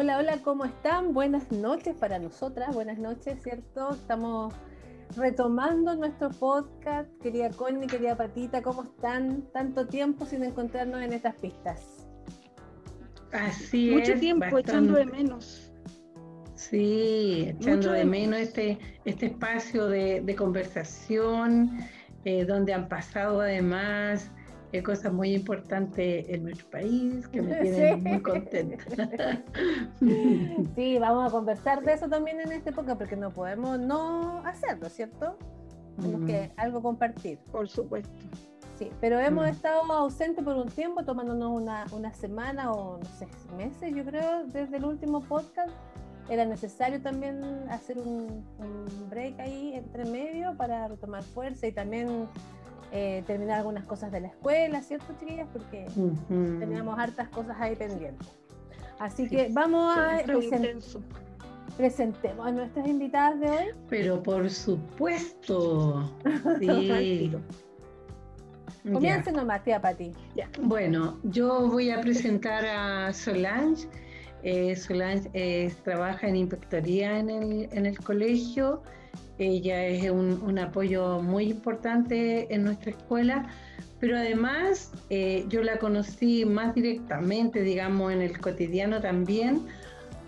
Hola, hola, ¿cómo están? Buenas noches para nosotras, buenas noches, ¿cierto? Estamos retomando nuestro podcast. Querida Connie, querida Patita, ¿cómo están? Tanto tiempo sin encontrarnos en estas pistas. Así Mucho es. tiempo bastante. echando de menos. Sí, echando Mucho de de- menos este, este espacio de, de conversación, eh, donde han pasado además eh, cosas muy importantes en nuestro país que me tienen Sí. muy contenta. Sí, vamos a conversar de eso también en esta época porque no podemos no hacerlo, ¿cierto? Tenemos que algo compartir. Por supuesto. Sí, pero hemos Mm. estado ausentes por un tiempo, tomándonos una, una semana o no sé, meses, yo creo, desde el último podcast. Era necesario también hacer un, un break ahí entre medio para retomar fuerza y también eh, terminar algunas cosas de la escuela, ¿cierto, chiquillas? Porque Ujú. teníamos hartas cosas ahí pendientes. Así Sí, que vamos a Siempre presen- intenso. presentemos a nuestras invitadas de hoy. Pero por supuesto. Sí. Ya. Comience nomás, tía Pati. Bueno, yo voy a presentar a Solange. Eh, Solange eh, trabaja en inspectoría en el, en el colegio. Ella es un, apoyo muy importante en nuestra escuela, pero además eh, yo la conocí más directamente, digamos, en el cotidiano también,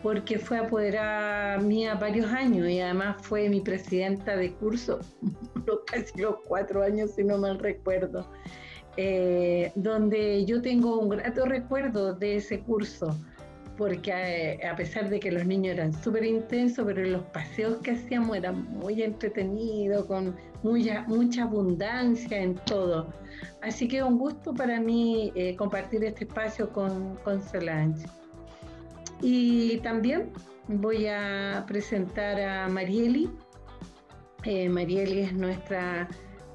porque fue apoderada mía varios años y además fue mi presidenta de curso, casi los cuatro años, si no mal recuerdo eh, donde yo tengo un grato recuerdo de ese curso, porque eh, a pesar de que los niños eran súper intensos, pero los paseos que hacíamos eran muy entretenidos, con mucha, abundancia en todo. Así que un gusto para mí eh, compartir este espacio con, con Solange. Y también voy a presentar a Marieli. Eh, Marieli es nuestra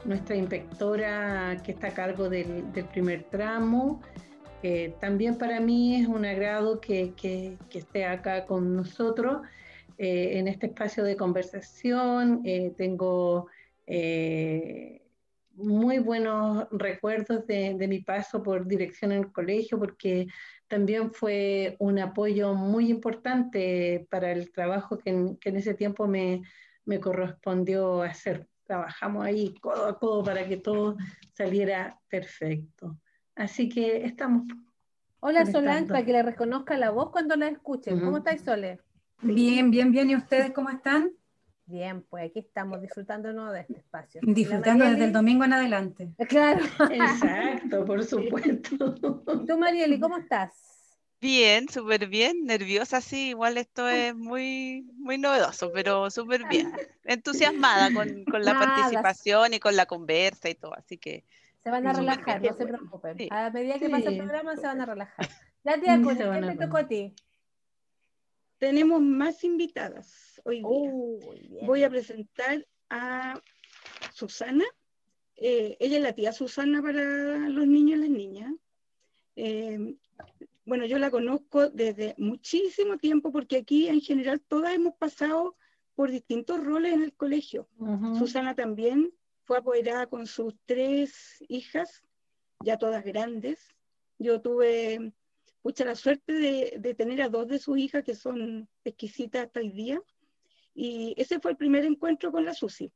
nuestra inspectora que está a cargo del, del primer tramo. También para mí es un agrado que, esté acá con nosotros eh, en este espacio de conversación. Eh, tengo eh, muy buenos recuerdos de, mi paso por dirección en el colegio porque también fue un apoyo muy importante para el trabajo que en, que en ese tiempo me, me correspondió hacer. Trabajamos ahí codo a codo para que todo saliera perfecto. Así que estamos. Hola. Solange, para que le reconozca la voz cuando la escuchen. ¿Cómo estáis, Sole? Bien, bien, bien. ¿Y ustedes cómo están? Bien, pues aquí estamos disfrutándonos de este espacio. Disfrutando ¿Y la desde el domingo en adelante. Claro. Exacto, por supuesto. ¿Y tú, Marieli, cómo estás? Bien, súper bien, nerviosa, sí, igual esto es muy, muy novedoso, pero súper bien, entusiasmada con, con la Nada. participación y con la conversa y todo, así que Se van a relajar, no se preocupen. Sí. A medida que pasa el programa se van a relajar. Ya, tía, ¿qué te tocó a ti? Tenemos más invitadas hoy día. Voy a presentar a Susana. Eh, ella es la tía Susana para los niños y las niñas. Eh, bueno, yo la conozco desde muchísimo tiempo porque aquí en general todas hemos pasado por distintos roles en el colegio. Susana también fue apoderada con sus tres hijas, ya todas grandes. Yo tuve mucha la suerte de, de tener a dos de sus hijas que son exquisitas hasta hoy día. Y ese fue el primer encuentro con la Susi.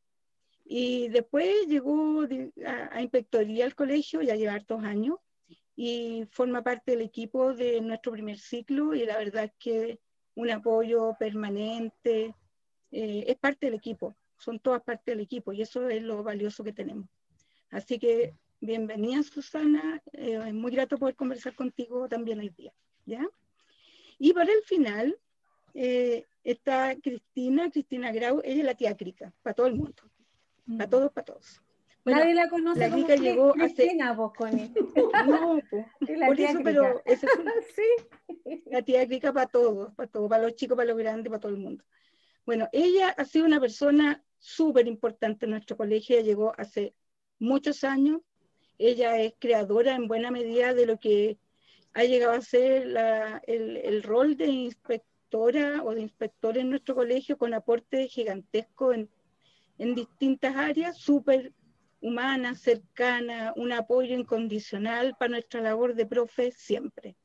Y después llegó a, a inspectoría al colegio, ya lleva hartos años, y forma parte del equipo de nuestro primer ciclo. Y la verdad es que un apoyo permanente, eh, es parte del equipo, son todas parte del equipo y eso es lo valioso que tenemos. Así que bienvenida Susana, eh, es muy grato poder conversar contigo también hoy día. ¿ya? Y para el final eh, está Cristina, Cristina Grau, ella es la tía Crica, para todo el mundo, para todos, para todos. Bueno, Nadie la conoce la como Kika Cri- llegó hace- Cristina, vos, Connie. no, la por tía eso, Crica. pero esa es una- Sí. la tía Crica para todos, para todos, para los chicos, para los grandes, para todo el mundo. Bueno, ella ha sido una persona súper importante en nuestro colegio, ella llegó hace muchos años, ella es creadora en buena medida de lo que ha llegado a ser la- el, el rol de inspectora o de inspector en nuestro colegio con aporte gigantesco en, en distintas áreas, súper humana, cercana, un apoyo incondicional para nuestra labor de profe siempre.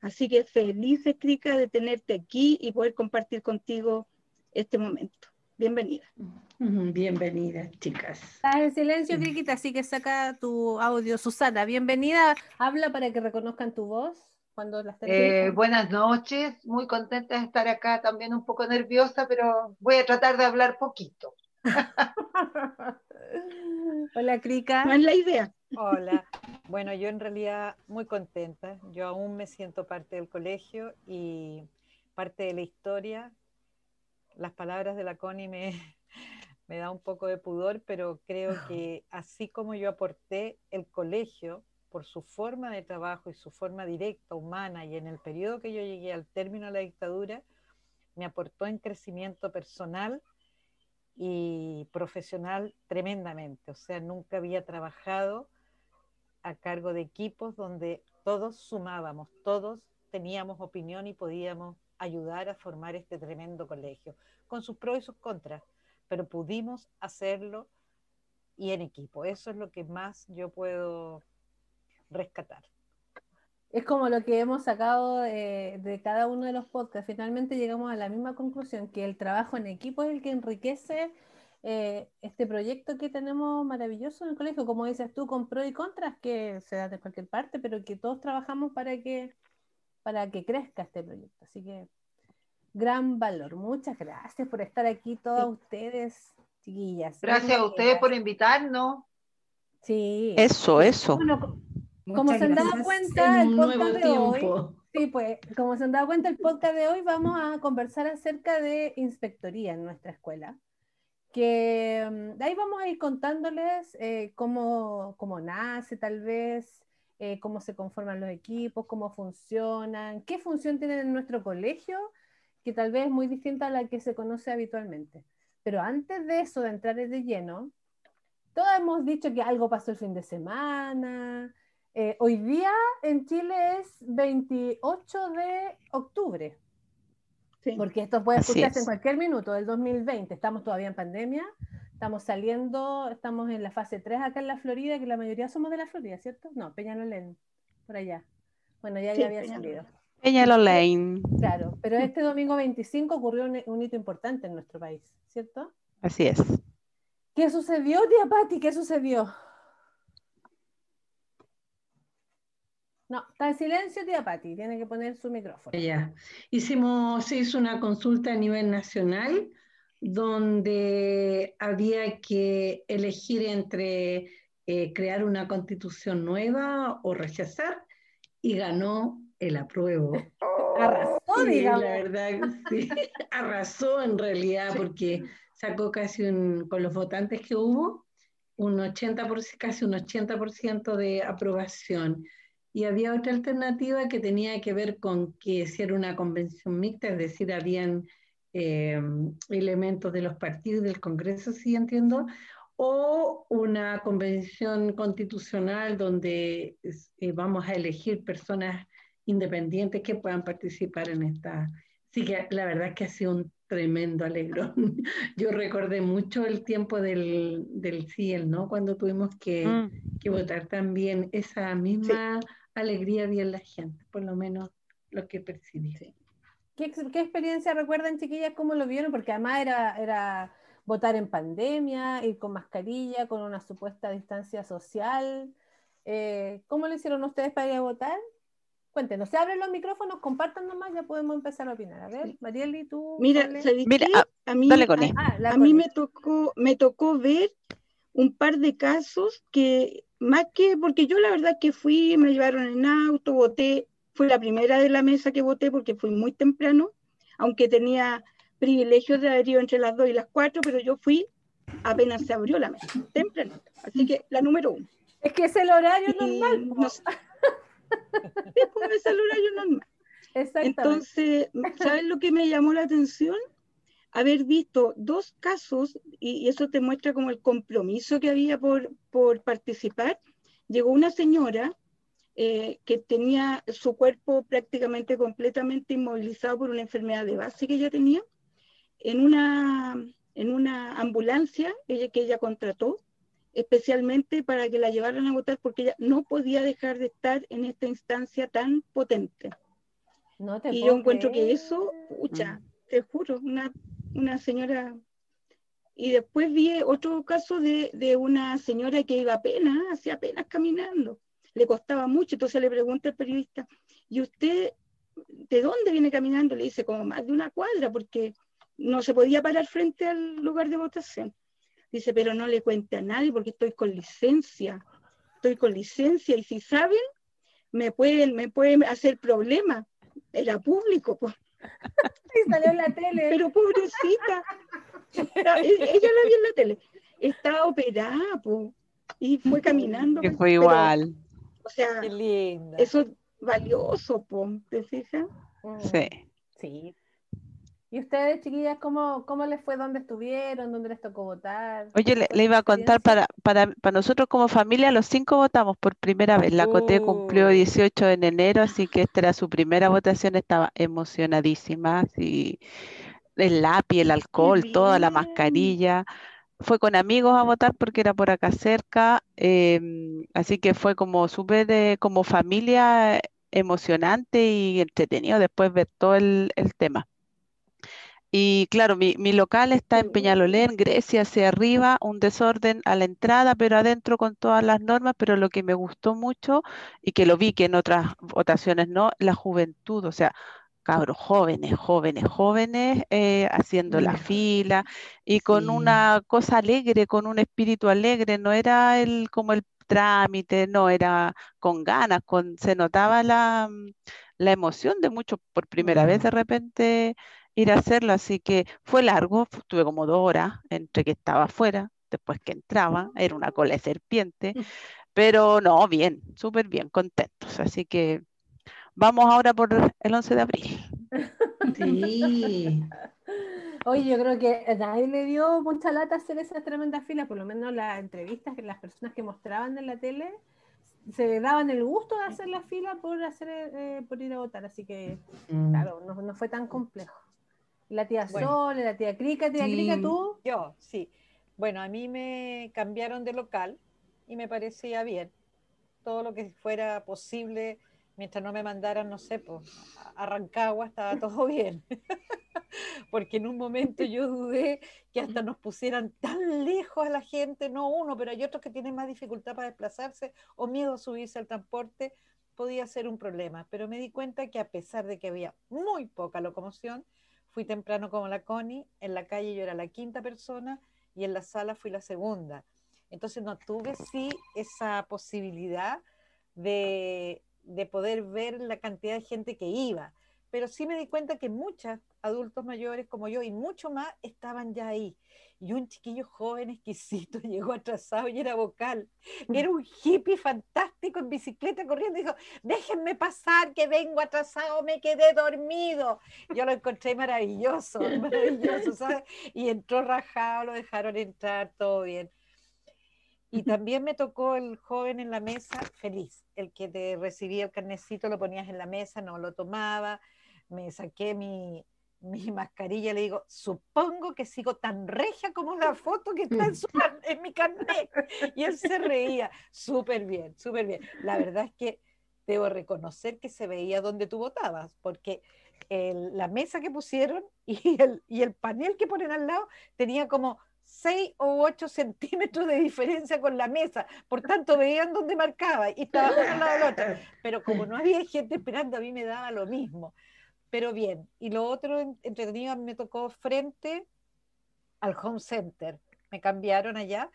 Así que feliz, Krika, de tenerte aquí y poder compartir contigo este momento. Bienvenida. Bienvenida, chicas. Estás en silencio, Criquita, así que saca tu audio. Susana, bienvenida. Habla para que reconozcan tu voz cuando la eh, Buenas noches, muy contenta de estar acá, también un poco nerviosa, pero voy a tratar de hablar poquito. Hola, Crica. No es la idea. Hola. Bueno, yo en realidad muy contenta. Yo aún me siento parte del colegio y parte de la historia. Las palabras de la Connie me, me da un poco de pudor, pero creo que así como yo aporté el colegio por su forma de trabajo y su forma directa, humana, y en el periodo que yo llegué al término de la dictadura, me aportó en crecimiento personal y profesional tremendamente. O sea, nunca había trabajado a cargo de equipos donde todos sumábamos, todos teníamos opinión y podíamos ayudar a formar este tremendo colegio, con sus pros y sus contras, pero pudimos hacerlo y en equipo. Eso es lo que más yo puedo rescatar. Es como lo que hemos sacado de, cada uno de los podcasts. Finalmente llegamos a la misma conclusión, que el trabajo en equipo es el que enriquece eh, este proyecto que tenemos maravilloso en el colegio, como dices tú, con pros y contras que se dan de cualquier parte, pero que todos trabajamos para que, para que crezca este proyecto. Así que gran valor. Muchas gracias por estar aquí todas ustedes, chiquillas. Gracias a ustedes por invitarnos. Sí. Eso, eso. como se han dado cuenta, el podcast de hoy, sí, pues, como se han dado cuenta, el podcast de hoy vamos a conversar acerca de inspectoría en nuestra escuela que mm, ahí vamos a ir contándoles eh, cómo, cómo, nace tal vez, eh, cómo se conforman los equipos, cómo funcionan, qué función tienen en nuestro colegio, que tal vez es muy distinta a la que se conoce habitualmente. Pero antes de eso, de entrar de lleno, todos hemos dicho que algo pasó el fin de semana. Eh, hoy día en Chile es 28 de octubre. Porque esto puede escucharse en cualquier minuto del 2020. Estamos todavía en pandemia, estamos saliendo, estamos en la fase 3 acá en la Florida, que la mayoría somos de la Florida, ¿cierto? No, Peñalolén, por allá. Bueno, ya, ya había salido. Peñalolén. Claro, pero este domingo 25 ocurrió un, hito importante en nuestro país, ¿cierto? Así es. ¿Qué sucedió, tía Patti? ¿Qué sucedió? No, está en silencio, tía Patti, tiene que poner su micrófono. Ya, hicimos, se hizo una consulta a nivel nacional donde había que elegir entre eh, crear una constitución nueva o rechazar y ganó el apruebo. arrasó, digamos. La verdad, sí, arrasó en realidad porque sacó casi un, con los votantes que hubo, un 80%, casi un 80% de aprobación y había otra alternativa que tenía que ver con que si era una convención mixta, es decir, habían eh, elementos de los partidos del Congreso, sí entiendo, o una convención constitucional donde eh, vamos a elegir personas independientes que puedan participar en esta. Sí que la verdad es que ha sido un tremendo alegrón. Yo recordé mucho el tiempo del, del CIEL, ¿no? Cuando tuvimos que, mm. que votar también esa misma alegría había en la gente, por lo menos lo que percibí. ¿Qué, ¿Qué, experiencia recuerdan, chiquillas? ¿Cómo lo vieron? Porque además era, era votar en pandemia, ir con mascarilla, con una supuesta distancia social. Eh, ¿Cómo lo hicieron ustedes para ir a votar? Cuéntenos, se abren los micrófonos, compartan nomás, ya podemos empezar a opinar. A ver, Marieli, tú. Mira, Mira ah, a, mí, ah, a, mí me tocó, me tocó ver un par de casos que más que, porque yo la verdad que fui, me llevaron en auto, voté, fue la primera de la mesa que voté porque fui muy temprano, aunque tenía privilegios de haber ido entre las dos y las cuatro, pero yo fui apenas se abrió la mesa, temprano. Así que la número uno. Es que es el horario normal. No, es el horario normal. Entonces, ¿sabes lo que me llamó la atención? haber visto dos casos, y, eso te muestra como el compromiso que había por, por participar, llegó una señora eh, que tenía su cuerpo prácticamente completamente inmovilizado por una enfermedad de base que ella tenía, en una, en una ambulancia ella, que ella contrató, especialmente para que la llevaran a votar porque ella no podía dejar de estar en esta instancia tan potente. No te Y yo encuentro que eso, pucha, Mm. te juro, una, una señora. Y después vi otro caso de, de una señora que iba apenas, hacía apenas caminando. Le costaba mucho, entonces le pregunta el periodista, ¿y usted de dónde viene caminando? Le dice, como más de una cuadra, porque no se podía parar frente al lugar de votación. Dice, pero no le cuente a nadie porque estoy con licencia. Estoy con licencia y si saben, me pueden, me pueden hacer problemas. Era público, pues. Y salió en la tele. Pero pobrecita, Está- e- ella la vi en la tele, estaba operada, po, y fue caminando. Que fue pero, igual. O sea, Qué linda. eso es valioso, po, ¿te fijas? Mm, Sí. Sí. ¿Y ustedes, chiquillas, cómo, cómo les fue? ¿Dónde estuvieron? ¿Dónde les tocó votar? Oye, le, ¿Cuál le fue iba a contar para, para, para nosotros como familia, los cinco votamos por primera vez. La Coté cumplió Uh. 18 en enero, así que esta era su primera votación, estaba emocionadísima, así, el lápiz, el alcohol, toda la mascarilla. Fue con amigos a votar porque era por acá cerca, em, así que fue como súper eh, como familia emocionante y entretenido después ver todo el, el tema. Y claro, mi, mi local está en Peñalolén, Grecia, hacia arriba, un desorden a la entrada, pero adentro con todas las normas, pero lo que me gustó mucho y que lo vi que en otras votaciones no, la juventud, o sea, cabros jóvenes, jóvenes, jóvenes, eh, haciendo la fila y con Sí. una cosa alegre, con un espíritu alegre, no era el como el trámite, no, era con ganas, con, se notaba la, la emoción de muchos por primera vez de repente ir a hacerlo, así que fue largo, fu- tuve como dos horas entre que estaba afuera, después que entraba, era una cola de serpiente, pero no, bien, súper bien, contentos, así que vamos ahora por el 11 de abril. Sí. Oye, yo creo que a nadie le dio mucha lata hacer esas tremendas filas, por lo menos las entrevistas que las personas que mostraban en la tele se daban el gusto de hacer la fila por hacer eh, por ir a votar, así que Mm. claro, no, no fue tan complejo. La tía Bueno. Sol, la tía Crica, tía Sí. Crica, tú. Yo, sí. Bueno, a mí me cambiaron de local y me parecía bien. Todo lo que fuera posible, mientras no me mandaran, no sé, pues, a Rancagua, estaba todo bien. Porque en un momento yo dudé que hasta nos pusieran tan lejos a la gente, no uno, pero hay otros que tienen más dificultad para desplazarse o miedo a subirse al transporte, podía ser un problema. Pero me di cuenta que a pesar de que había muy poca locomoción, fui temprano como la Connie, en la calle yo era la quinta persona y en la sala fui la segunda. Entonces no tuve sí esa posibilidad de, de poder ver la cantidad de gente que iba, pero sí me di cuenta que muchos adultos mayores como yo y mucho más estaban ya ahí. Y un chiquillo joven exquisito llegó atrasado y era vocal. Era un hippie fantástico en bicicleta corriendo. Dijo, déjenme pasar que vengo atrasado, me quedé dormido. Yo lo encontré maravilloso, maravilloso, ¿sabes? Y entró rajado, lo dejaron entrar, todo bien. Y también me tocó el joven en la mesa, feliz, el que te recibía el carnecito, lo ponías en la mesa, no lo tomaba, me saqué mi, mi mascarilla, le digo, supongo que sigo tan regia como la foto que está en, su en mi carnet. Y él se reía, súper bien, súper bien. La verdad es que debo reconocer que se veía donde tú votabas, porque el- la mesa que pusieron y el, y el panel que ponen al lado tenía como 6 o 8 centímetros de diferencia con la mesa, por tanto veían donde marcaba y estaba uno al lado del otro. Pero como no había gente esperando, a mí me daba lo mismo. Pero bien, y lo otro en- entretenido, me tocó frente al home center. Me cambiaron allá.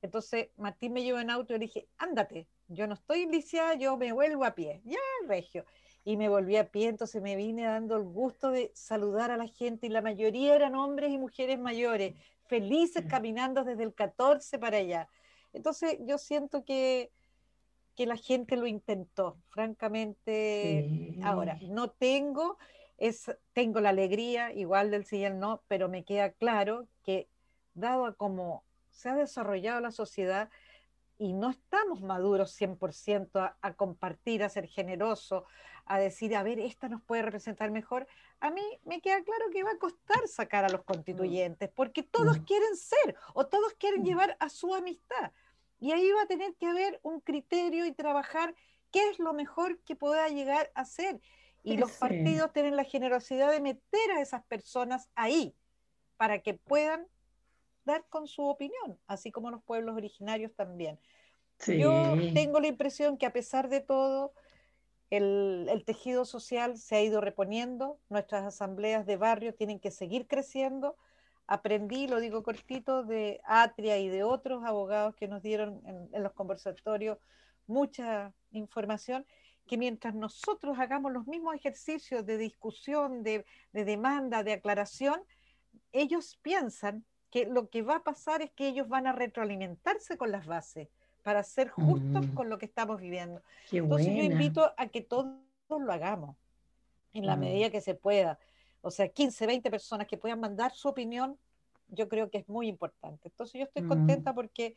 Entonces Martín me llevó en auto y le dije, ándate, yo no estoy lisiada, yo me vuelvo a pie. Ya, regio. Y me volví a pie, entonces me vine dando el gusto de saludar a la gente y la mayoría eran hombres y mujeres mayores, felices caminando desde el 14 para allá. Entonces yo siento que, que la gente lo intentó, francamente. Sí. Ahora, no tengo, es, tengo la alegría, igual del sí y el no, pero me queda claro que dado a cómo se ha desarrollado la sociedad y no estamos maduros 100% a, a compartir, a ser generosos, a decir, a ver, esta nos puede representar mejor, a mí me queda claro que va a costar sacar a los constituyentes, porque todos Mm. quieren ser o todos quieren Mm. llevar a su amistad. Y ahí va a tener que haber un criterio y trabajar qué es lo mejor que pueda llegar a ser. Y los Sí. partidos tienen la generosidad de meter a esas personas ahí para que puedan dar con su opinión, así como los pueblos originarios también. Sí. Yo tengo la impresión que a pesar de todo, el, el tejido social se ha ido reponiendo, nuestras asambleas de barrio tienen que seguir creciendo. Aprendí, lo digo cortito, de Atria y de otros abogados que nos dieron en, en los conversatorios mucha información, que mientras nosotros hagamos los mismos ejercicios de discusión, de, de demanda, de aclaración, ellos piensan que lo que va a pasar es que ellos van a retroalimentarse con las bases para ser justos Mm. con lo que estamos viviendo. Qué Entonces yo invito a que todos lo hagamos en la Mm. medida que se pueda. O sea, 15, 20 personas que puedan mandar su opinión, yo creo que es muy importante. Entonces yo estoy Mm. contenta porque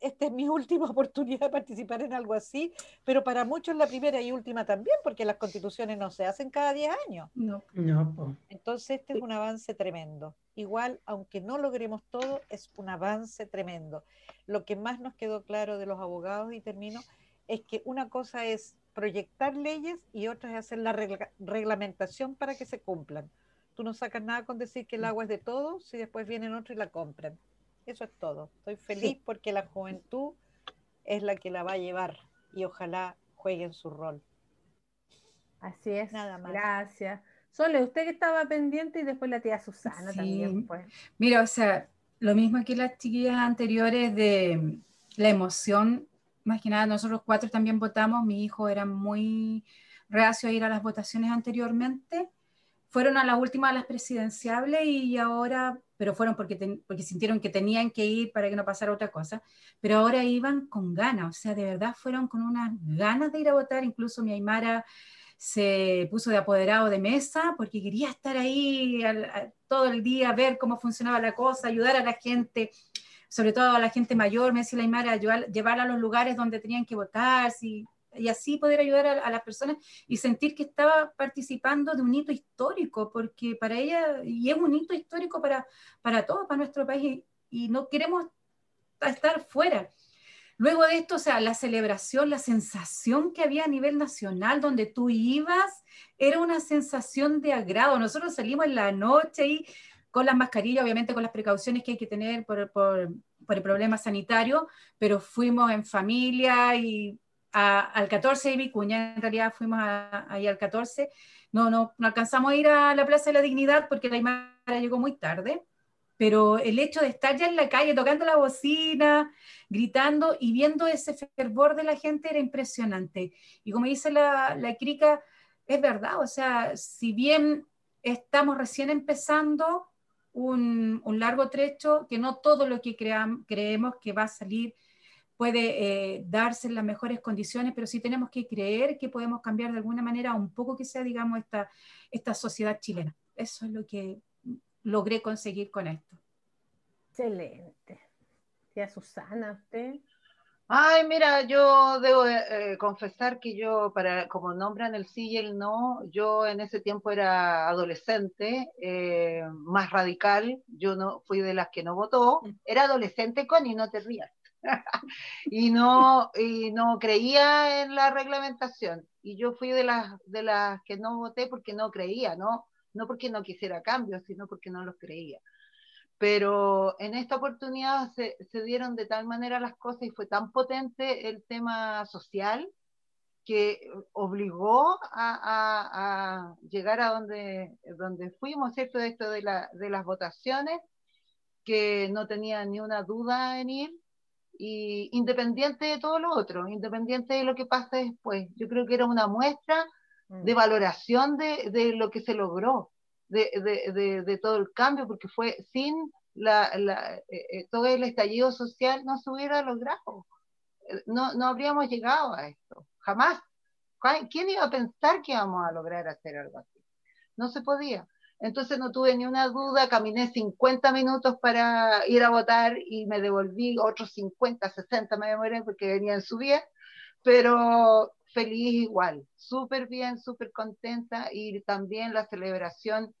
esta es mi última oportunidad de participar en algo así, pero para muchos la primera y última también, porque las constituciones no se hacen cada 10 años. No. No. Entonces este es un avance tremendo. Igual, aunque no logremos todo, es un avance tremendo. Lo que más nos quedó claro de los abogados, y termino, es que una cosa es proyectar leyes y otra es hacer la regla- reglamentación para que se cumplan. Tú no sacas nada con decir que el agua es de todos si después vienen otros y la compran. Eso es todo. Estoy feliz porque la juventud es la que la va a llevar y ojalá jueguen su rol. Así es. Nada más. Gracias. Sole, usted que estaba pendiente y después la tía Susana Sí. también pues. Mira, o sea, lo mismo que las chiquillas anteriores de la emoción, más que nada nosotros cuatro también votamos, mi hijo era muy reacio a ir a las votaciones anteriormente, fueron a la última de las presidenciables y ahora, pero fueron porque, ten- porque sintieron que tenían que ir para que no pasara otra cosa, pero ahora iban con ganas, o sea, de verdad fueron con unas ganas de ir a votar, incluso mi Aymara se puso de apoderado de mesa porque quería estar ahí al- a- todo el día, ver cómo funcionaba la cosa, ayudar a la gente, sobre todo a la gente mayor, me decía la Aymara, llevarla a los lugares donde tenían que votar, sí, y así poder ayudar a, a las personas y sentir que estaba participando de un hito histórico, porque para ella, y es un hito histórico para, para todos, para nuestro país, y, y no queremos estar fuera. Luego de esto, o sea, la celebración, la sensación que había a nivel nacional, donde tú ibas, era una sensación de agrado. Nosotros salimos en la noche y con las mascarillas, obviamente con las precauciones que hay que tener por, por- por el problema sanitario, pero fuimos en familia y a- al 14 de Vicuña, en realidad fuimos a- ahí al 14. No, no, no alcanzamos a ir a la Plaza de la Dignidad porque la Aymara llegó muy tarde, pero el hecho de estar ya en la calle tocando la bocina, gritando y viendo ese fervor de la gente era impresionante. Y como dice la, la Crica, es verdad, o sea, si bien estamos recién empezando un, un largo trecho, que no todo lo que cream- creemos que va a salir puede eh, darse en las mejores condiciones, pero sí tenemos que creer que podemos cambiar de alguna manera un poco que sea, digamos, esta, esta sociedad chilena. Eso es lo que logré conseguir con esto. Excelente. Tía Susana, usted. Ay, mira, yo debo eh, confesar que yo, para como nombran el sí y el no, yo en ese tiempo era adolescente, eh, más radical, yo no fui de las que no votó, era adolescente con y no te rías, y no, y no creía en la reglamentación, y yo fui de las, de las que no voté porque no creía, ¿no? No porque no quisiera cambios, sino porque no los creía pero en esta oportunidad se, se, dieron de tal manera las cosas y fue tan potente el tema social que obligó a, a, a llegar a donde, donde fuimos, ¿cierto? Esto de, la, de las votaciones, que no tenía ni una duda en ir, y independiente de todo lo otro, independiente de lo que pase después. Yo creo que era una muestra de valoración de, de lo que se logró de, de, de, de, todo el cambio, porque fue sin la, la, eh, todo el estallido social no se hubiera logrado. No, no habríamos llegado a esto, jamás. ¿Quién iba a pensar que íbamos a lograr hacer algo así? No se podía. Entonces no tuve ni una duda, caminé 50 minutos para ir a votar y me devolví otros 50, 60 me demoré porque venía en su bien, pero feliz igual, súper bien, súper contenta y también la celebración,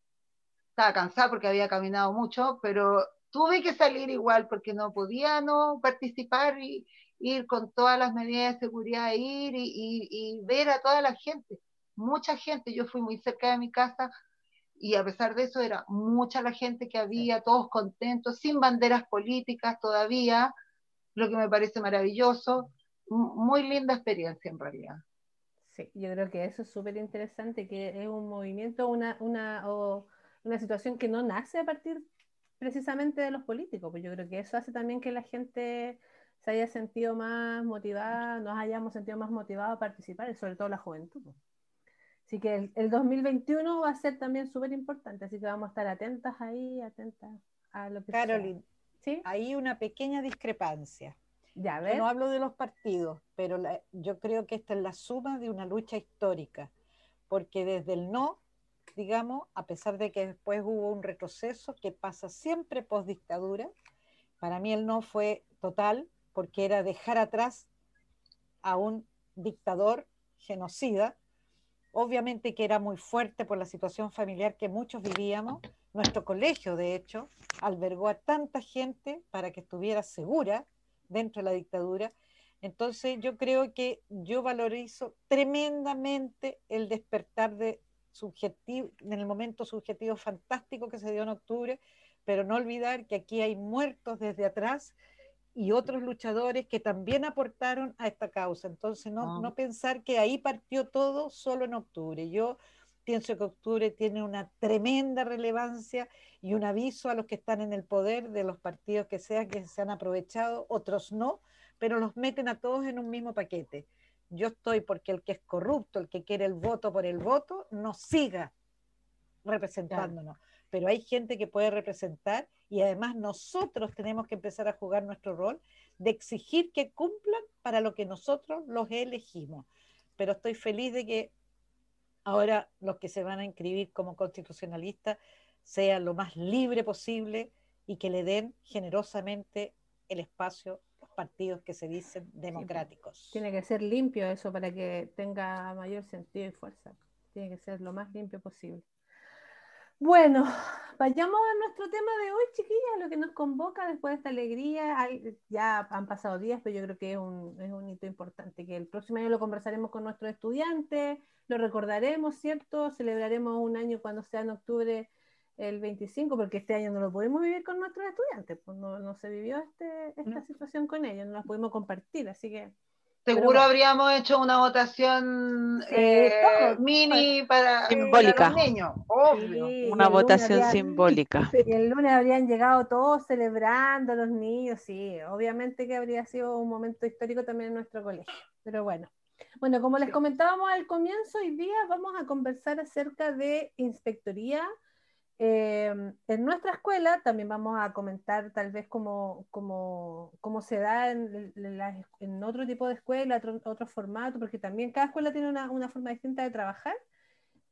estaba cansada porque había caminado mucho, pero tuve que salir igual porque no podía no participar y ir con todas las medidas de seguridad, ir y, y, y ver a toda la gente. mucha gente, yo fui muy cerca de mi casa y a pesar de eso era mucha la gente que había, todos contentos, sin banderas políticas todavía, lo que me parece maravilloso, muy linda experiencia en realidad. Sí, yo creo que eso es súper interesante, que es un movimiento, una, una, o una situación que no nace a partir precisamente de los políticos, pues yo creo que eso hace también que la gente se haya sentido más motivada, nos hayamos sentido más motivados a participar, y sobre todo la juventud. Así que el, 2021 va a ser también súper importante, así que vamos a estar atentas ahí, atentas a lo que Carolyn, ¿Sí? hay una pequeña discrepancia. Ya, no hablo de los partidos, pero yo creo que esta es la suma de una lucha histórica, porque desde el no, digamos, a pesar de que después hubo un retroceso que pasa siempre post dictadura, para mí el no fue total, porque era dejar atrás a un dictador genocida, obviamente que era muy fuerte por la situación familiar que muchos vivíamos. Nuestro colegio, de hecho, albergó a tanta gente para que estuviera segura dentro de la dictadura. Entonces yo creo que yo valorizo tremendamente el despertar de subjetivo, en el momento subjetivo fantástico que se dio en octubre, pero no olvidar que aquí hay muertos desde atrás y otros luchadores que también aportaron a esta causa. Entonces, no, no pensar que ahí partió todo solo en octubre. Yo pienso que octubre tiene una tremenda relevancia y un aviso a los que están en el poder de los partidos que sean que se han aprovechado, otros no, pero los meten a todos en un mismo paquete. Yo estoy porque el que es corrupto, el que quiere el voto por el voto, no siga representándonos pero hay gente que puede representar y además nosotros tenemos que empezar a jugar nuestro rol de exigir que cumplan para lo que nosotros los elegimos. Pero estoy feliz de que ahora los que se van a inscribir como constitucionalistas sean lo más libre posible y que le den generosamente el espacio a los partidos que se dicen democráticos. Tiene que ser limpio eso para que tenga mayor sentido y fuerza. Tiene que ser lo más limpio posible. Bueno, vayamos a nuestro tema de hoy, chiquillas, lo que nos convoca después de esta alegría. ya han pasado días, pero yo creo que es un, es un hito importante, que el próximo año lo conversaremos con nuestros estudiantes, lo recordaremos, ¿cierto? Celebraremos un año cuando sea en octubre el 25, porque este año no lo pudimos vivir con nuestros estudiantes, pues no, no se vivió este, esta situación con ellos, no la pudimos compartir, así que Seguro habríamos hecho una votación eh, mini para, simbólica. los niños, obvio. una votación simbólica. Y el lunes habrían llegado todos celebrando los niños, sí, obviamente que habría sido un momento histórico también en nuestro colegio, pero bueno. Bueno, como les comentábamos al comienzo, hoy día vamos a conversar acerca de inspectoría Em, en nuestra escuela también vamos a comentar tal vez cómo, se da en, otro tipo de escuela, otro, otro, formato, porque también cada escuela tiene una, forma distinta de trabajar,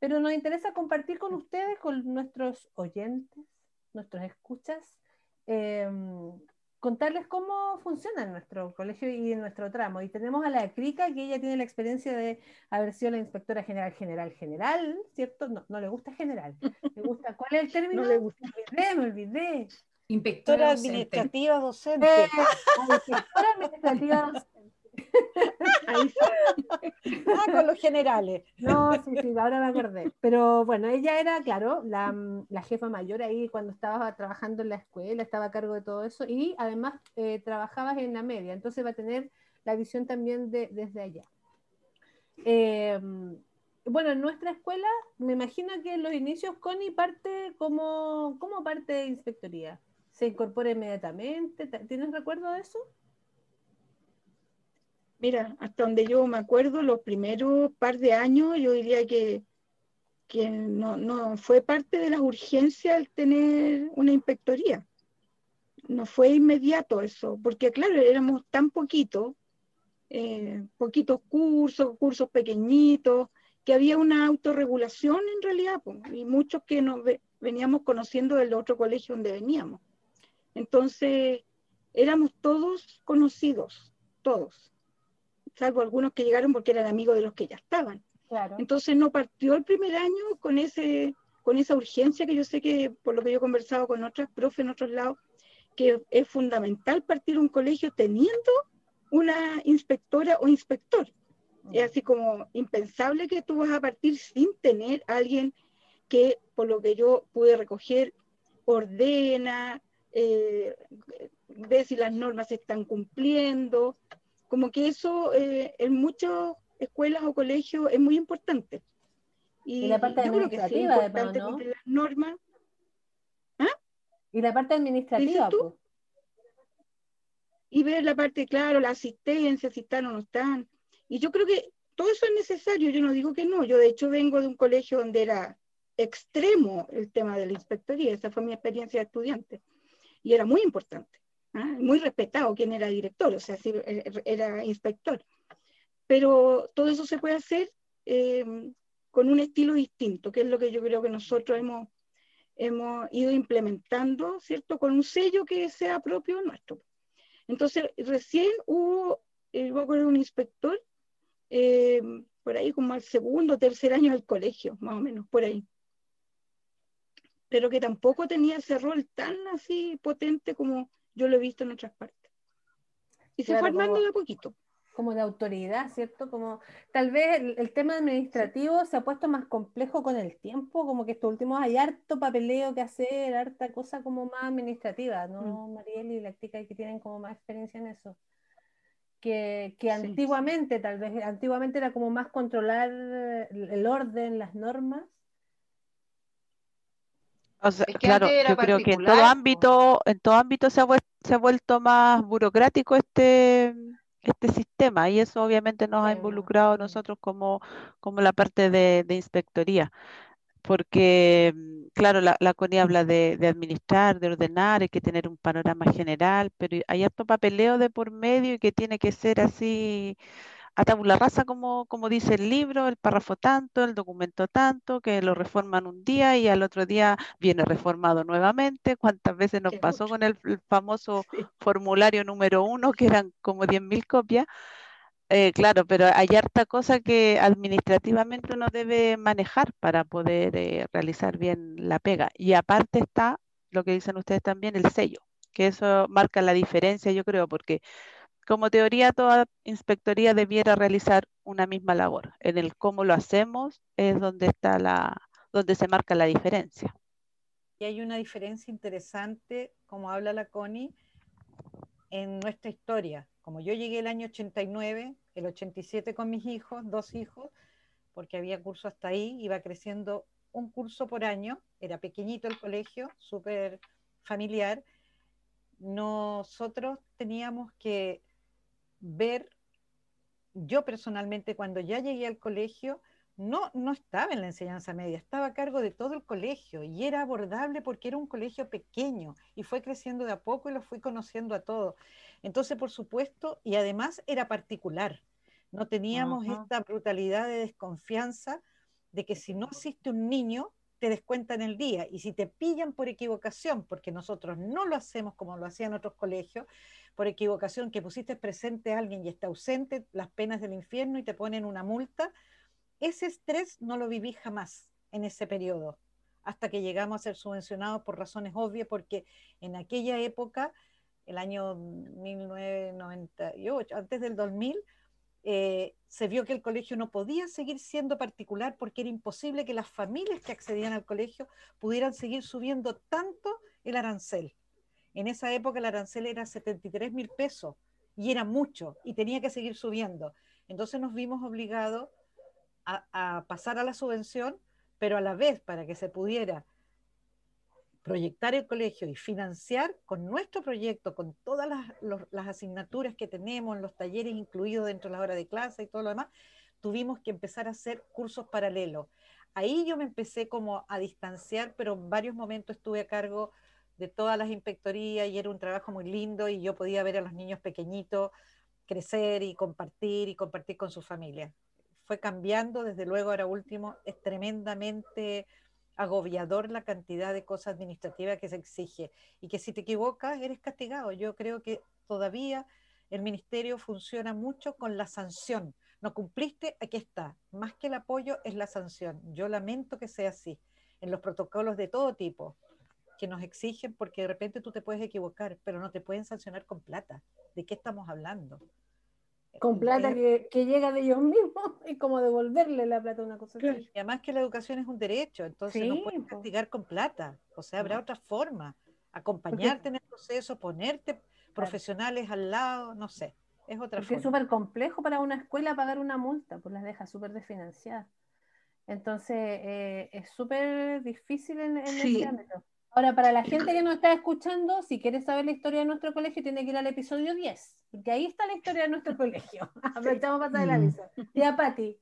pero nos interesa compartir con ustedes, con nuestros oyentes, nuestros escuchas, em, contarles cómo funciona en nuestro colegio y en nuestro tramo. Y tenemos a la Crica, que ella tiene la experiencia de haber sido la inspectora general, general, general, ¿cierto? No, no le gusta general. Le gusta, ¿cuál es el término? No le gusta. Me olvidé, me olvidé. Inspectora administrativa docente. Eh, inspectora administrativa docente. Ah, con los generales. No, sí, sí, ahora me acordé. Pero bueno, ella era, claro, la, jefa mayor ahí cuando estaba trabajando en la escuela, estaba a cargo de todo eso y además eh, trabajabas en la media, entonces va a tener la visión también de, desde allá. Em, bueno, en nuestra escuela, me imagino que en los inicios Connie parte como, como parte de inspectoría. ¿Se incorpora inmediatamente? ¿Tienes recuerdo de eso? Mira, hasta donde yo me acuerdo, los primeros par de años, yo diría que, que no, fue parte de la urgencia el tener una inspectoría. No fue inmediato eso, porque claro, éramos tan poquitos, eh, poquitos cursos, cursos pequeñitos, que había una autorregulación en realidad, y muchos que nos veníamos conociendo del otro colegio donde veníamos. Entonces, éramos todos conocidos, todos salvo algunos que llegaron porque eran amigos de los que ya estaban. Entonces no partió el primer año con, ese, con esa urgencia que yo sé que, por lo que yo he conversado con otras profes en otros lados, que es fundamental partir un colegio teniendo una inspectora o inspector. Es así como impensable que tú vas a partir sin tener a alguien que, por lo que yo pude recoger, ordena, eh, ve si las normas se están cumpliendo. Como que eso eh, en muchas escuelas o colegios es muy importante. Y, la parte administrativa, importante ¿no? las normas. ¿Ah? Y la parte administrativa. Y ver la parte, claro, la asistencia, si están o no están. Y yo creo que todo eso es necesario, yo no digo que no. Yo de hecho vengo de un colegio donde era extremo el tema de la inspectoría, esa fue mi experiencia de estudiante. Y era muy importante, ¿ah? muy respetado quien era director, o sea, si eh, era inspector. Pero todo eso se puede hacer eh, con un estilo distinto, que es lo que yo creo que nosotros hemos, hemos ido implementando, ¿cierto? Con un sello que sea propio nuestro. Entonces, recién hubo, eh, un inspector, eh, por ahí como al segundo tercer año del colegio, más o menos, por ahí. Pero que tampoco tenía ese rol tan así potente como yo lo he visto en otras partes. Y se fue armando de a poquito como de autoridad, ¿cierto? Como tal vez el, tema administrativo se ha puesto más complejo con el tiempo, como que estos últimos hay harto papeleo que hacer, harta cosa como más administrativa, ¿no, mm. Mariel y la chica que tienen como más experiencia en eso? Que, que antiguamente, tal vez, antiguamente era como más controlar el orden, las normas. O sea, claro, yo creo que en todo ámbito, en todo ámbito se ha, se ha vuelto más burocrático este este sistema y eso obviamente nos ha involucrado a nosotros como, como la parte de, inspectoría. Porque, mm, claro, la, la CONI habla de, administrar, de ordenar, hay que tener un panorama general, pero hay harto papeleo de por medio y que tiene que ser así a tabula rasa, como, como dice el libro, el párrafo tanto, el documento tanto, que lo reforman un día y al otro día viene reformado nuevamente. ¿Cuántas veces nos pasó con el, famoso formulario número uno, que eran como 10.000 copias? Eh, claro, pero hay harta cosa que administrativamente uno debe manejar para poder eh, realizar bien la pega. Y aparte está lo que dicen ustedes también, el sello, que eso marca la diferencia, yo creo, porque como teoría, toda inspectoría debiera realizar una misma labor. En el cómo lo hacemos es donde está la, donde se marca la diferencia. Y hay una diferencia interesante, como habla la CONI, en nuestra historia. Como yo llegué el año 89, el 87 con mis hijos, dos hijos, porque había curso hasta ahí, iba creciendo un curso por año, era pequeñito el colegio, súper familiar. Nosotros teníamos que ver, yo personalmente cuando ya llegué al colegio, no, no estaba en la enseñanza media, estaba a cargo de todo el colegio y era abordable porque era un colegio pequeño y fue creciendo de a poco y lo fui conociendo a todos. Entonces, por supuesto, y además era particular, no teníamos esta brutalidad de desconfianza de que si no asiste un niño, te descuentan el día y si te pillan por equivocación, porque nosotros no lo hacemos como lo hacían otros colegios, por equivocación que pusiste presente a alguien y está ausente, las penas del infierno y te ponen una multa, ese estrés no lo viví jamás en ese periodo, hasta que llegamos a ser subvencionados por razones obvias, porque en aquella época, el año 1998, antes del 2000, eh, se vio que el colegio no podía seguir siendo particular porque era imposible que las familias que accedían al colegio pudieran seguir subiendo tanto el arancel. En esa época el arancel era 73 mil pesos y era mucho y tenía que seguir subiendo. Entonces nos vimos obligados a, pasar a la subvención, pero a la vez para que se pudiera proyectar el colegio y financiar con nuestro proyecto, con todas las, asignaturas que tenemos, los talleres incluidos dentro de la hora de clase y todo lo demás, tuvimos que empezar a hacer cursos paralelos. Ahí yo me empecé como a distanciar, pero en varios momentos estuve a cargo de todas las inspectorías y era un trabajo muy lindo y yo podía ver a los niños pequeñitos crecer y compartir y compartir con su familia. Fue cambiando, desde luego ahora último, es tremendamente agobiador la cantidad de cosas administrativas que se exige y que si te equivocas eres castigado. Yo creo que todavía el ministerio funciona mucho con la sanción. No cumpliste, aquí está. Más que el apoyo es la sanción. Yo lamento que sea así en los protocolos de todo tipo, que nos exigen porque de repente tú te puedes equivocar, pero no te pueden sancionar con plata. ¿De qué estamos hablando? Con plata que, que llega de ellos mismos y como devolverle la plata a una cosa así. Y además que la educación es un derecho, entonces no Sí, po. castigar con plata. O sea, habrá otra forma. Acompañarte en el proceso, ponerte profesionales al lado, no sé. Es otra Porque es forma. súper complejo para una escuela pagar una multa, pues las deja súper desfinanciadas. Entonces, eh, es súper difícil en, en Sí. ese ámbito. Ahora, para la gente que nos está escuchando, si quiere saber la historia de nuestro colegio, tiene que ir al episodio 10, porque ahí está la historia de nuestro colegio. Aprovechamos para el Mm. aviso. Ya, Pati.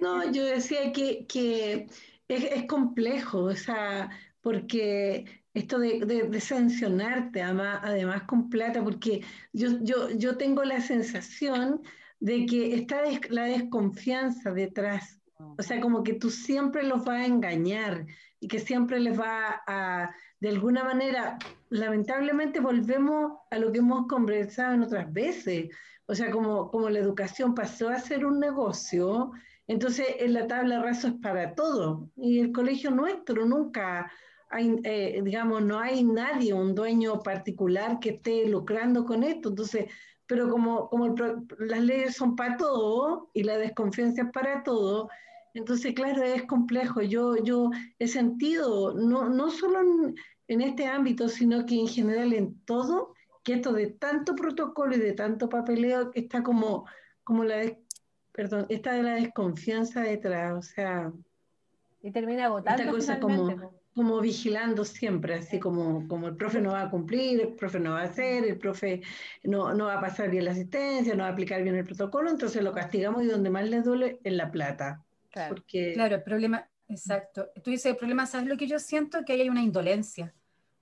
No, yo decía que, que es, es complejo, o sea, porque esto de, de- de sancionarte, además, además con plata, porque yo, yo, yo tengo la sensación de que está des- la desconfianza detrás, o sea, como que tú siempre los vas a engañar y que siempre les va a, de alguna manera, lamentablemente volvemos a lo que hemos conversado en otras veces, o sea, como, como la educación pasó a ser un negocio. Entonces, en la tabla rasa es para todo. Y el colegio nuestro nunca hay, eh, digamos, no hay nadie, un dueño particular que esté lucrando con esto. Entonces, pero como, como el las leyes son para todo y la desconfianza es para todo, entonces, claro, es complejo. Yo, yo he sentido, no, no solo en, en este ámbito, sino que en general en todo, que esto de tanto protocolo y de tanto papeleo está como, como la, perdón, esta de la desconfianza detrás, o sea, Y termina agotando esta cosa finalmente, como, como vigilando siempre, así como, como el profe no va a cumplir, el profe no va a hacer, el profe no, no va a pasar bien la asistencia, no va a aplicar bien el protocolo, entonces lo castigamos y donde más le duele es la plata. Claro. Porque, Claro, el problema, exacto. Tú dices, el problema, ¿sabes lo que yo siento? Que hay una indolencia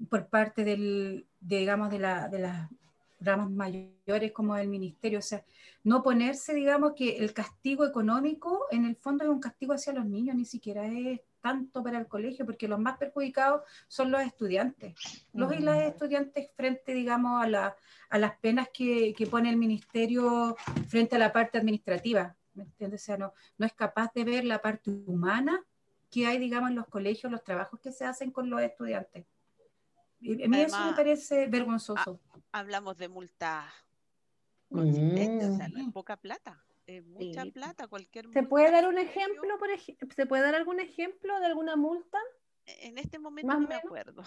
por parte del, de, digamos, de, la, de las ramas mayores como del ministerio. O sea, no ponerse, digamos, que el castigo económico en el fondo es un castigo hacia los niños, ni siquiera es tanto para el colegio, porque los más perjudicados son los estudiantes. Los y las estudiantes frente, digamos, a, la, a las penas que, que pone el ministerio frente a la parte administrativa. ¿Me entiendes? O sea, no, no es capaz de ver la parte humana que hay, digamos, en los colegios, los trabajos que se hacen con los estudiantes. Y a mí eso me parece vergonzoso. Hablamos de multas Mm. consistentes, o sea, no es poca plata, es mucha Sí. plata, cualquier ¿Se multa puede dar un ejemplo, por ej- ¿Se puede dar algún ejemplo de alguna multa? En este momento ¿Más no me menos? acuerdo.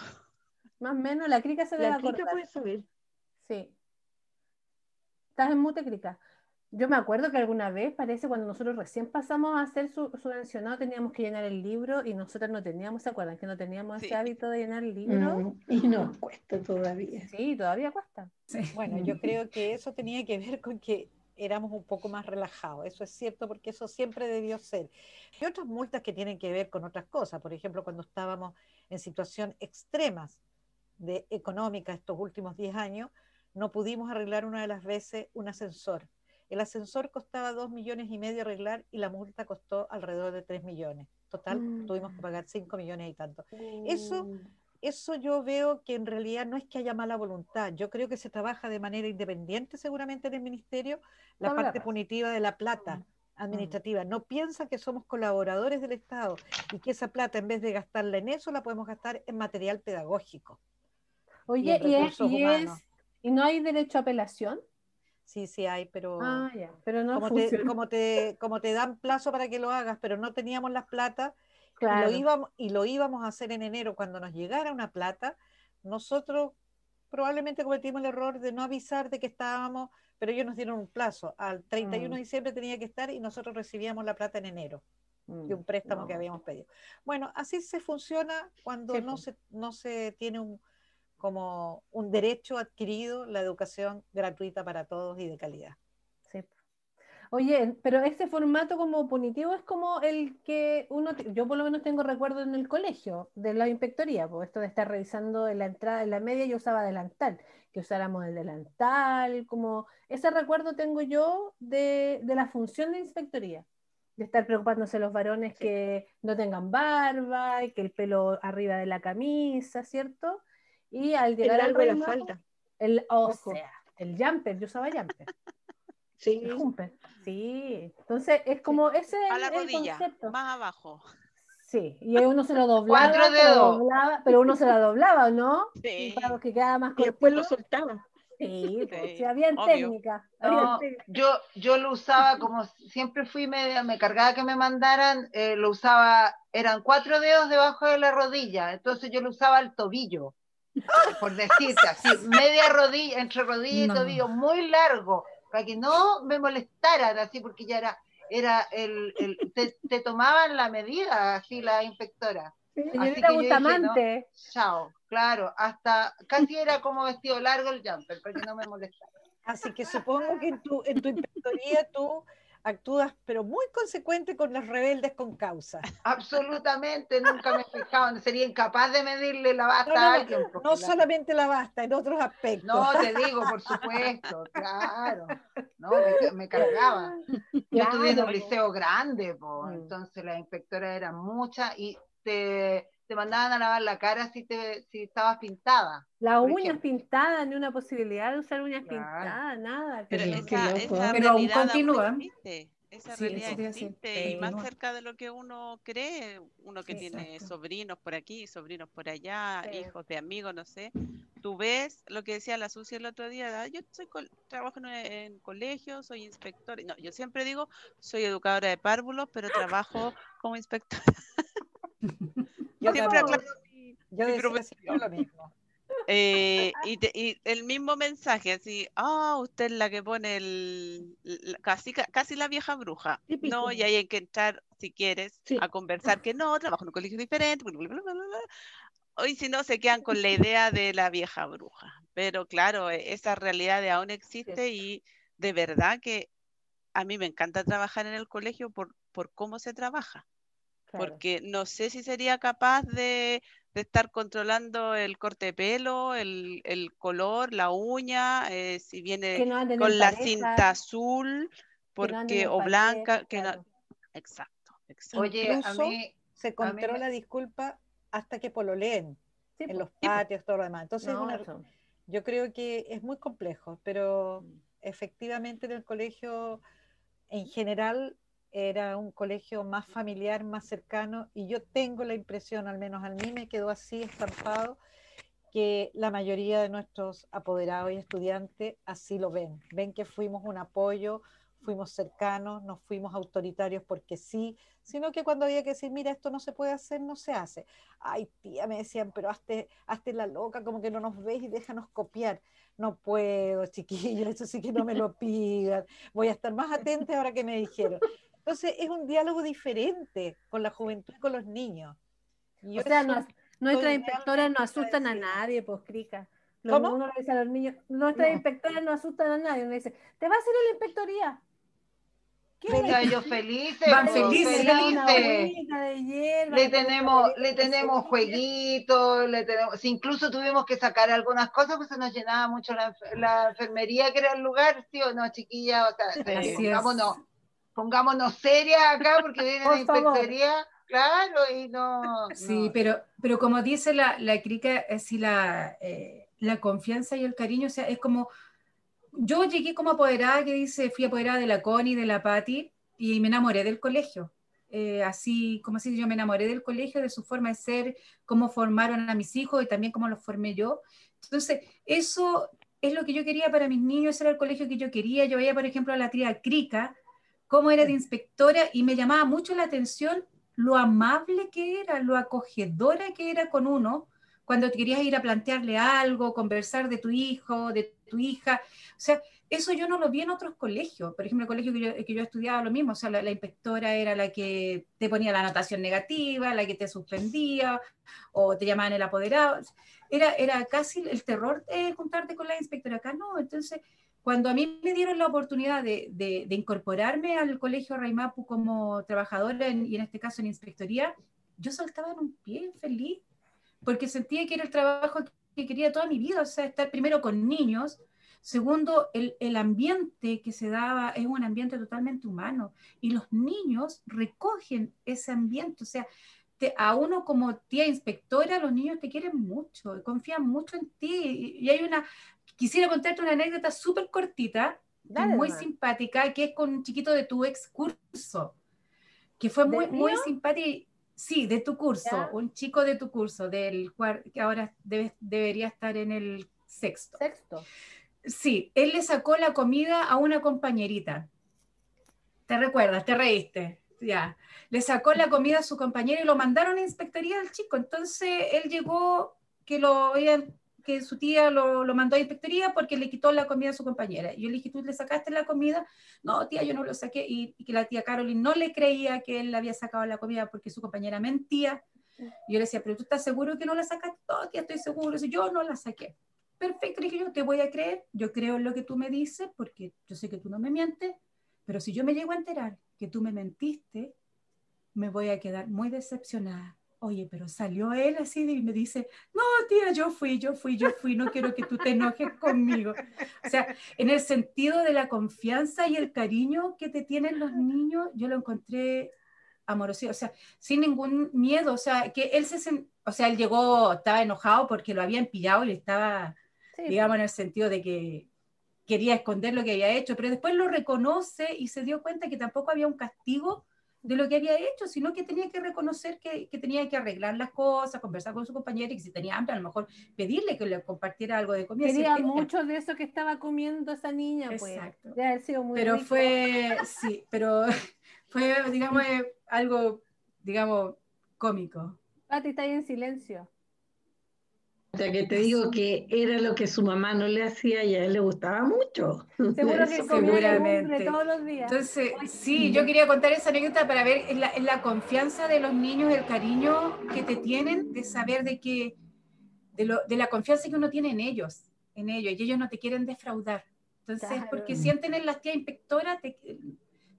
Más o menos, la crica se debe La clica acordar. puede saber. Sí. Estás en mute, Crica. Yo me acuerdo que alguna vez, parece, cuando nosotros recién pasamos a ser su- subvencionados, teníamos que llenar el libro y nosotros no teníamos, ¿se acuerdan? Que no teníamos Sí. ese hábito de llenar el libro. Mm, y nos cuesta todavía. Sí, todavía cuesta. Sí. Bueno, yo creo que eso tenía que ver con que éramos un poco más relajados. Eso es cierto porque eso siempre debió ser. Y otras multas que tienen que ver con otras cosas. Por ejemplo, cuando estábamos en situación extremas de económica estos últimos 10 años, no pudimos arreglar una de las veces un ascensor. El ascensor costaba 2 millones y medio arreglar y la multa costó alrededor de 3 millones. Total, Mm. tuvimos que pagar 5 millones y tanto. Eso eso yo veo que en realidad no es que haya mala voluntad. Yo creo que se trabaja de manera independiente seguramente en el ministerio la parte punitiva de la plata administrativa. No piensa que somos colaboradores del Estado y que esa plata en vez de gastarla en eso la podemos gastar en material pedagógico. Oye, y, es, y, humanos. es- ¿y no hay derecho a apelación? Sí, sí hay, pero Ah, ya, pero no como, te, como, te, como te dan plazo para que lo hagas, pero no teníamos las plata Claro. y, lo íbamos, y lo íbamos a hacer en enero cuando nos llegara una plata, nosotros probablemente cometimos el error de no avisar de que estábamos, pero ellos nos dieron un plazo. Al 31 de Mm. diciembre tenía que estar y nosotros recibíamos la plata en enero de un Mm, préstamo que habíamos pedido. Bueno, así se funciona cuando Sí, no, se, no se tiene un, como un derecho adquirido la educación gratuita para todos y de calidad. Sí. Oye, pero este formato como punitivo es como el que uno, yo por lo menos tengo recuerdo en el colegio, de la inspectoría, pues esto de estar revisando en la entrada, en la media yo usaba delantal, que usáramos el delantal, como ese recuerdo tengo yo de, de la función de inspectoría, de estar preocupándose los varones que no tengan barba, y que el pelo arriba de la camisa, ¿cierto? Y al El llegar al largo de la falda. el, o Ojo. sea, el jumper, yo usaba jumper. Sí. El jumper, sí. Entonces es como ese A la es el rodilla, concepto. más abajo. Sí, y uno se lo doblaba, Cuatro se lo dedos. doblaba, pero uno se la doblaba, ¿no? Sí. Para que quedaba más Y después lo soltaba. Sí, pues, Sí, si había obvio. técnica. había No, técnica. yo, yo lo usaba como siempre fui media, me cargaba que me mandaran, eh, lo usaba, eran cuatro dedos debajo de la rodilla, entonces yo lo usaba al tobillo, por decirte así, media rodilla, entre rodilla y No. tobillo, muy largo, para que no me molestaran así, porque ya era, era el, el- te, te tomaban la medida, así la inspectora. Así Señorita que yo dije, Bustamante. Chao, claro, hasta casi era como vestido largo el jumper, para que no me molestara. Así que supongo que en tu, en tu inspectoría tú actúas, pero muy consecuente con los rebeldes con causa. Absolutamente, nunca me he fijado, sería incapaz de medirle la basta No, no, a alguien. No la- solamente la basta, en otros aspectos. No, te digo, por supuesto, claro. No, me, me cargaba. Yo Claro, estudié en un liceo grande, po, Mm. entonces las inspectoras eran muchas y te, te mandaban a lavar la cara si, te, si estabas pintada. Las uñas pintadas, ni una posibilidad de usar uñas Claro. pintadas, nada. Pero esa, esa. Pero aún continúa. existe. Esa Sí, realidad existe y más continúa. cerca de lo que uno cree, uno que Sí, tiene exacto. sobrinos por aquí, sobrinos por allá, Sí. hijos de amigos, no sé. Tú ves lo que decía la Sucia el otro día, "Ah, yo soy col- trabajo en, en colegio, soy inspector. No, yo siempre digo, soy educadora de párvulos, pero trabajo como inspectora. Yo Siempre aclaro mi- Yo mi profesión. siempre lo mismo. Eh, y, te- y el mismo mensaje, así, ah, usted es la que pone el, la- casi, ca- casi la vieja bruja. Típico. No, y ahí hay que entrar, si quieres, Sí. a conversar que no, trabajo en un colegio diferente. bla, bla, bla, bla, bla, bla. Hoy si no, se quedan con la idea de la vieja bruja. Pero claro, e- esa realidad de aún existe y de verdad que a mí me encanta trabajar en el colegio por, por cómo se trabaja Claro. porque no sé si sería capaz de, de estar controlando el corte de pelo, el, el color, la uña, eh, si viene Que no con la pareja, cinta azul, que no porque en o blanca, pareja, que no, claro. exacto, exacto. Oye, a Incluso mí, se a mí controla, me- disculpa, hasta que pololeen Sí, en los Sí, patios, todo lo demás. Entonces, No, una- yo creo que es muy complejo, pero Mm. efectivamente en el colegio en general era un colegio más familiar, más cercano, y yo tengo la impresión, al menos a mí me quedó así estampado, que la mayoría de nuestros apoderados y estudiantes así lo ven. Ven que fuimos un apoyo, fuimos cercanos, no fuimos autoritarios porque sí, sino que cuando había que decir, mira, esto no se puede hacer, no se hace. Ay, tía, me decían, pero hazte, hazte la loca, como que no nos ves y déjanos copiar. No puedo, chiquillo, eso sí que no me lo pidan. Voy a estar más atenta ahora que me dijeron. Entonces, es un diálogo diferente con la juventud y con los niños. Y O sea, no- nuestras inspectoras no asustan a nadie, pues, crica. Lo- ¿Cómo? Uno le dice a los niños, nuestras No. inspectoras no asustan a nadie. Uno dice, te vas a a la inspectoría. ¿Qué. Ya, ellos felices, Van felices. Le felices. tenemos, le tenemos jueguitos, le tenemos, si incluso tuvimos que sacar algunas cosas, pues se nos llenaba mucho la, la enfermería, que era el lugar, sí o no, chiquilla, o sea, Sí. Pongámonos, serias acá, porque viene la inspectoría, claro, y no, Sí, no. pero, pero como dice la, la Krika, es sí, la, eh, la confianza y el cariño, o sea, es como, yo llegué como apoderada, que dice, fui apoderada de la Connie, de la Patti, y me enamoré del colegio. Eh, así como si yo me enamoré del colegio, de su forma de ser, cómo formaron a mis hijos y también cómo los formé yo. Entonces, eso es lo que yo quería para mis niños, ese era el colegio que yo quería. Yo veía, por ejemplo, a la tía Krika, cómo era de inspectora y me llamaba mucho la atención lo amable que era, lo acogedora que era con uno cuando querías ir a plantearle algo, conversar de tu hijo, de tu hija. O sea, eso yo no lo vi en otros colegios. Por ejemplo, el colegio que yo, que yo estudiaba lo mismo. O sea, la, la inspectora era la que te ponía la anotación negativa, la que te suspendía o te llamaban el apoderado. Era, era casi el terror de juntarte con la inspectora. Acá no. Entonces, cuando a mí me dieron la oportunidad de, de, de incorporarme al colegio Raimapu como trabajadora en, y en este caso en inspectoría, yo saltaba en un pie feliz porque sentía que era el trabajo que quería toda mi vida, o sea, estar primero con niños, segundo, el, el ambiente que se daba es un ambiente totalmente humano y los niños recogen ese ambiente, o sea, te, a uno como tía inspectora, los niños te quieren mucho, confían mucho en ti y, y hay una, quisiera contarte una anécdota súper cortita, Dale muy simpática, que es con un chiquito de tu ex curso, que fue muy, ¿Del muy mío? simpática. Sí, de tu curso, Ya. un chico de tu curso, del cuar- que ahora debe- debería estar en el sexto. Sexto. Sí, él le sacó la comida a una compañerita. ¿Te recuerdas? ¿Te reíste? Ya. Le sacó la comida a su compañera y lo mandaron a inspectoría al chico. Entonces él llegó que lo que su tía lo, lo, mandó a inspectoría porque le quitó la comida a su compañera. Yo le dije, ¿tú le sacaste la comida? No, tía, yo no lo saqué. Y, y que la tía Caroline no le creía que él le había sacado la comida porque su compañera mentía. Yo le decía, ¿pero tú estás seguro que no la sacaste? No, tía, estoy seguro. Yo no la saqué. Perfecto, dije yo, te voy a creer. Yo creo en lo que tú me dices porque yo sé que tú no me mientes. Pero si yo me llego a enterar que tú me mentiste, me voy a quedar muy decepcionada oye, pero salió él así y me dice, no, tía, yo fui, yo fui, yo fui, no quiero que tú te enojes conmigo. O sea, en el sentido de la confianza y el cariño que te tienen los niños, yo lo encontré amoroso, o sea, sin ningún miedo, o sea, que él se, o sea, él llegó, estaba enojado porque lo habían pillado y le estaba, digamos, en el sentido de que quería esconder lo que había hecho, pero después lo reconoce y se dio cuenta que tampoco había un castigo de lo que había hecho, sino que tenía que reconocer que, que, tenía que arreglar las cosas, conversar con su compañera y que si tenía hambre, a lo mejor pedirle que le compartiera algo de comida. Quería mucho de eso que estaba comiendo esa niña, pues. Exacto. sido muy pero fue, sí, pero fue, digamos, algo, digamos, cómico. Pati está ahí en silencio. O sea, que te digo que era lo que su mamá no le hacía y a él le gustaba mucho. Seguro que seguramente todos los días. Entonces, sí, yo quería contar esa anécdota para ver la, la, confianza de los niños, el cariño que te tienen, de saber de que, de, lo, de la confianza que uno tiene en ellos, en ellos, y ellos no te quieren defraudar. Entonces, porque sienten en las tía inspectora, te,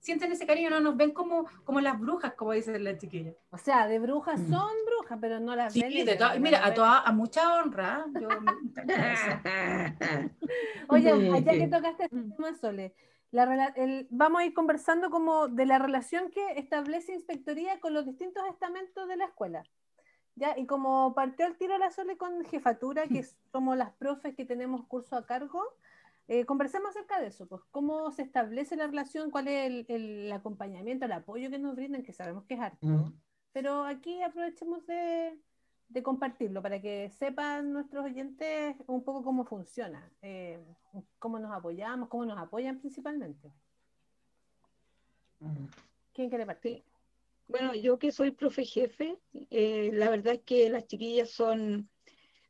sienten ese cariño, no nos ven como, como las brujas, como dice la chiquilla. O sea, de brujas mm. son brujas, pero no las sí, ven. De mira, a, toda, a mucha honra. Yo, Oye, ya que tocaste este tema, Sole, la, el, vamos a ir conversando como de la relación que establece Inspectoría con los distintos estamentos de la escuela. ¿Ya? Y como partió el tiro a la Sole con jefatura, que somos las profes que tenemos curso a cargo, eh, conversemos acerca de eso, pues cómo se establece la relación, cuál es el, acompañamiento, el apoyo que nos brindan, que sabemos que es harto, pero aquí aprovechemos de, compartirlo para que sepan nuestros oyentes un poco cómo funciona, eh, cómo nos apoyamos, cómo nos apoyan principalmente. ¿Quién quiere partir? Bueno, yo que soy profe jefe, eh, la verdad es que las chiquillas son,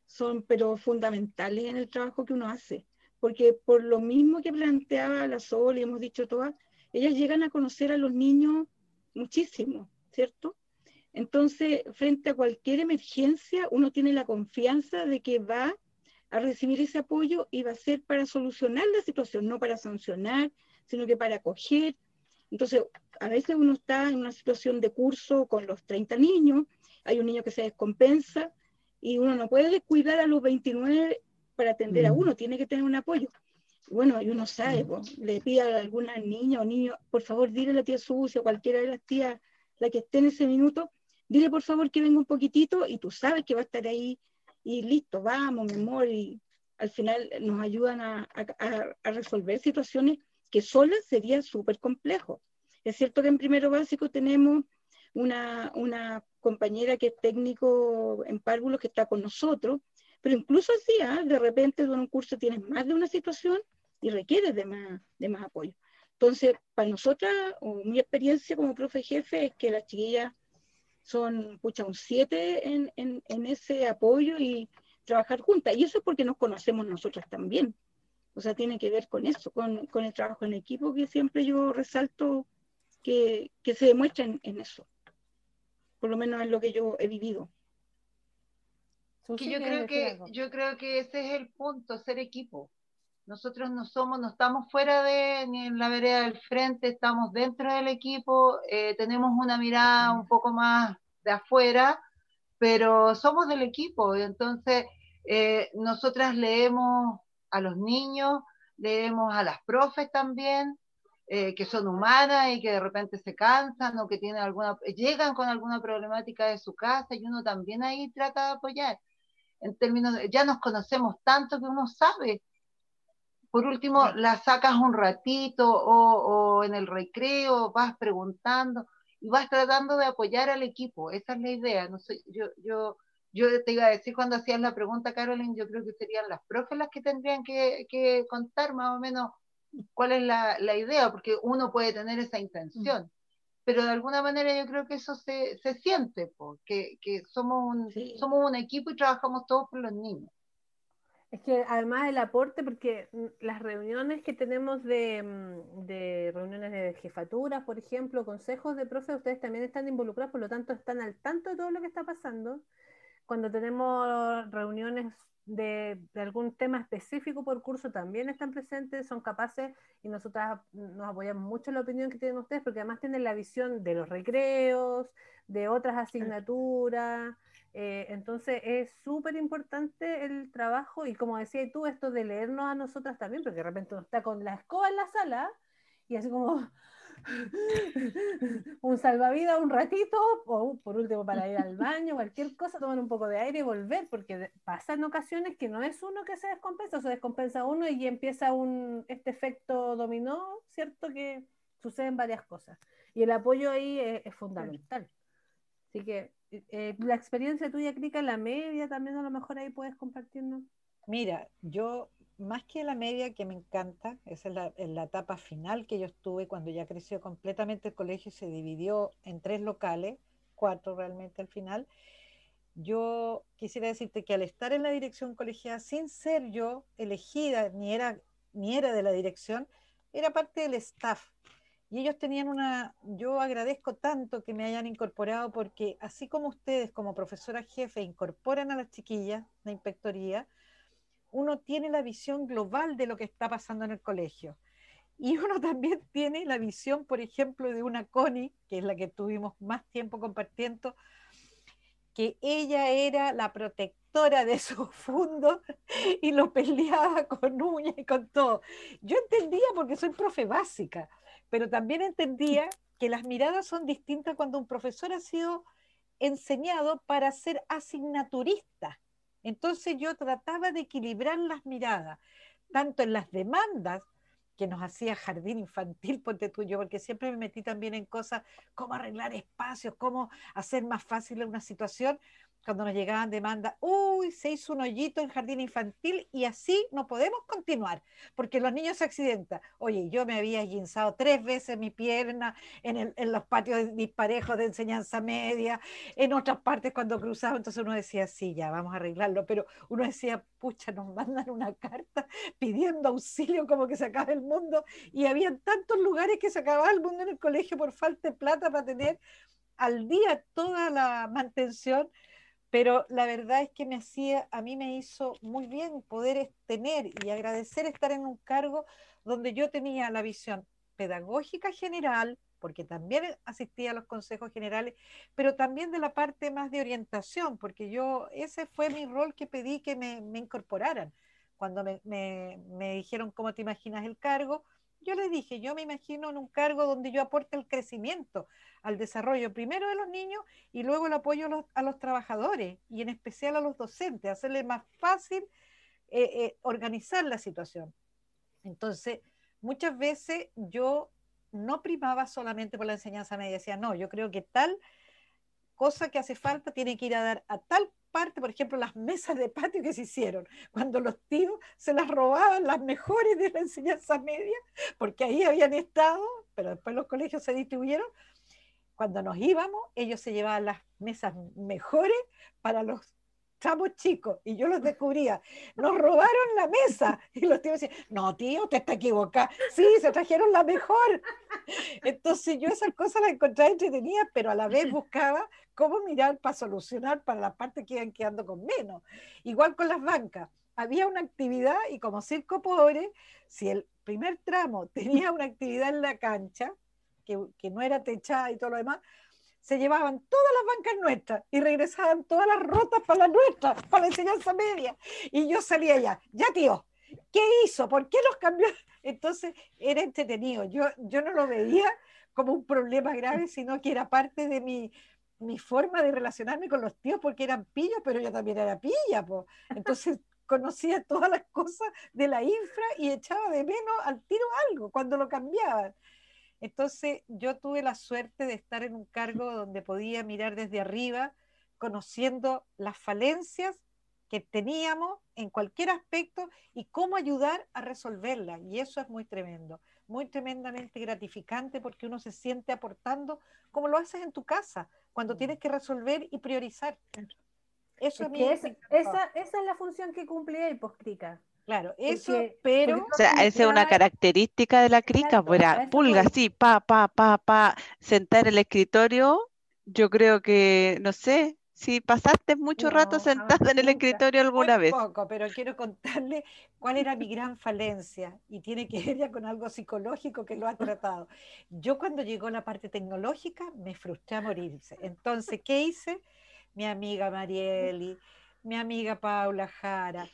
son pero fundamentales en el trabajo que uno hace porque por lo mismo que planteaba la Sol y hemos dicho todas, ellas llegan a conocer a los niños muchísimo, ¿cierto? Entonces, frente a cualquier emergencia, uno tiene la confianza de que va a recibir ese apoyo y va a ser para solucionar la situación, no para sancionar, sino que para acoger. Entonces, a veces uno está en una situación de curso con los 30 niños, hay un niño que se descompensa y uno no puede descuidar a los 29 para atender a mm. uno, tiene que tener un apoyo. Bueno, y uno sabe, le pide a alguna niña o niño, por favor, dile a la tía Sucia, cualquiera de las tías, la que esté en ese minuto, dile por favor que venga un poquitito y tú sabes que va a estar ahí y listo, vamos, mi amor, y al final nos ayudan a, a, resolver situaciones que solas sería súper complejo. Es cierto que en primero básico tenemos una, una compañera que es técnico en párvulos que está con nosotros, pero incluso así, ¿ah? de repente en un curso tienes más de una situación y requieres de más, de más apoyo. Entonces, para nosotras, o mi experiencia como profe jefe es que las chiquillas son, pucha, un siete en, en, en, ese apoyo y trabajar juntas. Y eso es porque nos conocemos nosotras también. O sea, tiene que ver con eso, con, con el trabajo en equipo, que siempre yo resalto que, que se demuestra en, en eso. Por lo menos es lo que yo he vivido yo creo que yo creo que ese es el punto, ser equipo. Nosotros no somos, no estamos fuera de ni en la vereda del frente, estamos dentro del equipo, eh, tenemos una mirada un poco más de afuera, pero somos del equipo. Y entonces, eh, nosotras leemos a los niños, leemos a las profes también, eh, que son humanas y que de repente se cansan o que tienen alguna, llegan con alguna problemática de su casa y uno también ahí trata de apoyar en términos de, ya nos conocemos tanto que uno sabe. Por último, la sacas un ratito o, en el recreo, vas preguntando y vas tratando de apoyar al equipo. Esa es la idea. No sé, yo, yo, yo te iba a decir cuando hacías la pregunta, Carolyn, yo creo que serían las profes las que tendrían que, que contar más o menos cuál es la, la, idea, porque uno puede tener esa intención, pero de alguna manera yo creo que eso se, se siente, porque que somos, un, somos un equipo y trabajamos todos por los niños. Es que además el aporte, porque las reuniones que tenemos de, mm, de, reuniones de jefatura, por ejemplo, consejos de profes, ustedes también están involucrados, por lo tanto están al tanto de todo lo que está pasando. Cuando tenemos reuniones de, de algún tema específico por curso, también están presentes, son capaces y nosotras nos apoyamos mucho en la opinión que tienen ustedes, porque además tienen la visión de los recreos, de otras asignaturas. Eh, entonces es súper importante el trabajo y como decías tú, esto de leernos a nosotras también, porque de repente uno está con la escoba en la sala y así como un salvavidas un ratito, o por último para ir al baño, cualquier cosa, tomar un poco de aire y volver, porque pasan ocasiones que no es uno que se descompensa, se descompensa uno y empieza un, este efecto dominó, ¿cierto? Que suceden varias cosas. Y el apoyo ahí es fundamental. Así que eh, la experiencia tuya, Krika, la media también a lo mejor ahí puedes compartirnos. Mira, yo más que la media que me encanta, esa es la, la, etapa final que yo estuve cuando ya creció completamente el colegio y se dividió en tres locales, cuatro realmente al final. Yo quisiera decirte que al estar en la dirección colegial, sin ser yo elegida, ni era, ni era de la dirección, era parte del staff. Y ellos tenían una, yo agradezco tanto que me hayan incorporado porque así como ustedes como profesora jefe incorporan a las chiquillas la inspectoría, uno tiene la visión global de lo que está pasando en el colegio. Y uno también tiene la visión, por ejemplo, de una Connie, que es la que tuvimos más tiempo compartiendo, que ella era la protectora de su fondo y lo peleaba con uñas y con todo. Yo entendía porque soy profe básica, pero también entendía que las miradas son distintas cuando un profesor ha sido enseñado para ser asignaturista. Entonces yo trataba de equilibrar las miradas, tanto en las demandas que nos hacía jardín infantil, ponte tuyo, porque siempre me metí también en cosas como arreglar espacios, cómo hacer más fácil una situación, cuando nos llegaban demandas, uy, se hizo un hoyito en jardín infantil y así no podemos continuar, porque los niños se accidentan. Oye, yo me había guinzado tres veces mi pierna en, en los patios disparejos de enseñanza media, en otras partes cuando cruzaba, entonces uno decía, sí, ya, vamos a arreglarlo, pero uno decía, pucha, nos mandan una carta pidiendo auxilio como que se acaba el mundo, y había tantos lugares que se acababa el mundo en el colegio por falta de plata para tener al día toda la mantención pero la verdad es que me hacía, a mí me hizo muy bien poder tener y agradecer estar en un cargo donde yo tenía la visión pedagógica general, porque también asistía a los consejos generales, pero también de la parte más de orientación, porque yo, ese fue mi rol que pedí que me, incorporaran. Cuando me, me, me dijeron cómo te imaginas el cargo, yo les dije, yo me imagino en un cargo donde yo aporte el crecimiento, al desarrollo primero de los niños y luego el apoyo a los, trabajadores y en especial a los docentes, hacerles más fácil eh, eh, organizar la situación. Entonces, muchas veces yo no primaba solamente por la enseñanza media, decía, no, yo creo que tal cosa que hace falta tiene que ir a dar a tal parte, por ejemplo, las mesas de patio que se hicieron, cuando los tíos se las robaban las mejores de la enseñanza media, porque ahí habían estado, pero después los colegios se distribuyeron, cuando nos íbamos, ellos se llevaban las mesas mejores para los chamos chicos y yo los descubría. Nos robaron la mesa y los tíos decían, no tío, te está equivocado. Sí, se trajeron la mejor. Entonces yo esas cosas las encontraba entretenidas, pero a la vez buscaba cómo mirar para solucionar para la parte que iban quedando con menos. Igual con las bancas. Había una actividad y como circo pobre, si el primer tramo tenía una actividad en la cancha, que, no era techada y todo lo demás, se llevaban todas las bancas nuestras y regresaban todas las rotas para las nuestras, para la enseñanza media. Y yo salía allá, ya tío, ¿qué hizo? ¿Por qué los cambió? Entonces era entretenido. Yo, yo no lo veía como un problema grave, sino que era parte de mi, mi forma de relacionarme con los tíos, porque eran pillos, pero yo también era pilla. pues Entonces conocía todas las cosas de la infra y echaba de menos al tiro algo cuando lo cambiaban. Entonces yo tuve la suerte de estar en un cargo donde podía mirar desde arriba, conociendo las falencias que teníamos en cualquier aspecto y cómo ayudar a resolverlas. Y eso es muy tremendo, muy tremendamente gratificante porque uno se siente aportando como lo haces en tu casa, cuando Mm. tienes que resolver y priorizar. Eso a Es mí que me esa, es la función que cumplía el poscrica. Claro, eso, Porque- pero porque O sea, esa es una característica de la crica, Exacto, pues pulga así, pa, pa, pa, pa, sentar en el escritorio. Yo creo que, no sé, si pasaste mucho rato No, sentada en el nunca. escritorio alguna vez. poco, pero quiero contarle cuál era mi gran falencia y tiene que ver ya con algo psicológico que lo ha tratado. Yo cuando llegó la parte tecnológica me frustré a morirse. Entonces, ¿qué hice? Mi amiga Marieli, mi amiga Paula Jara,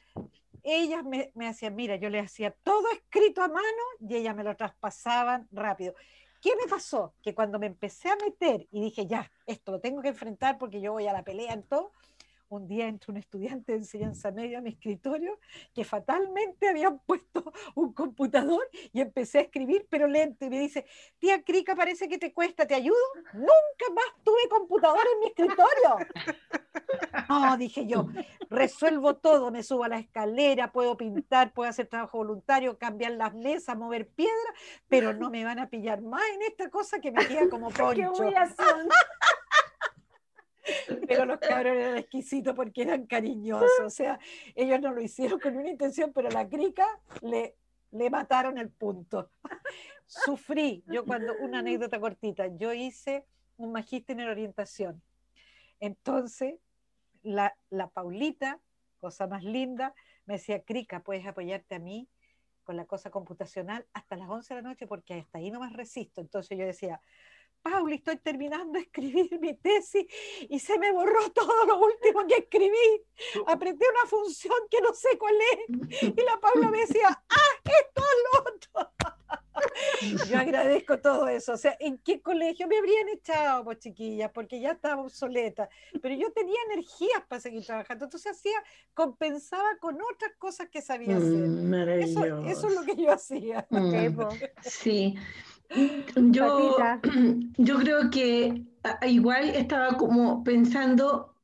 ellas me, me hacían, mira, yo le hacía todo escrito a mano y ellas me lo traspasaban rápido. ¿Qué me pasó? Que cuando me empecé a meter y dije, ya, esto lo tengo que enfrentar porque yo voy a la pelea en todo, un día entra un estudiante de enseñanza media a mi escritorio que fatalmente habían puesto un computador y empecé a escribir, pero lento, y me dice, tía Crica, parece que te cuesta, ¿te ayudo? Nunca más tuve computador en mi escritorio. No, dije yo, resuelvo todo, me subo a la escalera, puedo pintar, puedo hacer trabajo voluntario, cambiar las mesas, mover piedra, pero no me van a pillar más en esta cosa que me queda como ¡Qué poncho. humillación! Pero los cabros eran exquisitos porque eran cariñosos, o sea, ellos no lo hicieron con una intención, pero la crica le, le mataron el punto. Sufrí, yo cuando, una anécdota cortita, yo hice un magíster en orientación. Entonces, la, la Paulita, cosa más linda, me decía, Crica, puedes apoyarte a mí con la cosa computacional hasta las 11 de la noche porque hasta ahí no más resisto. Entonces yo decía, Pauli, estoy terminando de escribir mi tesis y se me borró todo lo último que escribí. Apreté una función que no sé cuál es y la Paula me decía, ah, esto es lo otro. Yo agradezco todo eso. O sea, ¿en qué colegio me habrían echado, pues chiquillas? Porque ya estaba obsoleta. Pero yo tenía energías para seguir trabajando. Entonces hacía, compensaba con otras cosas que sabía hacer. Mm, Eso, maravilloso. eso es lo que yo hacía. Mm, Sí, po. Sí. Yo, yo creo que igual estaba como pensando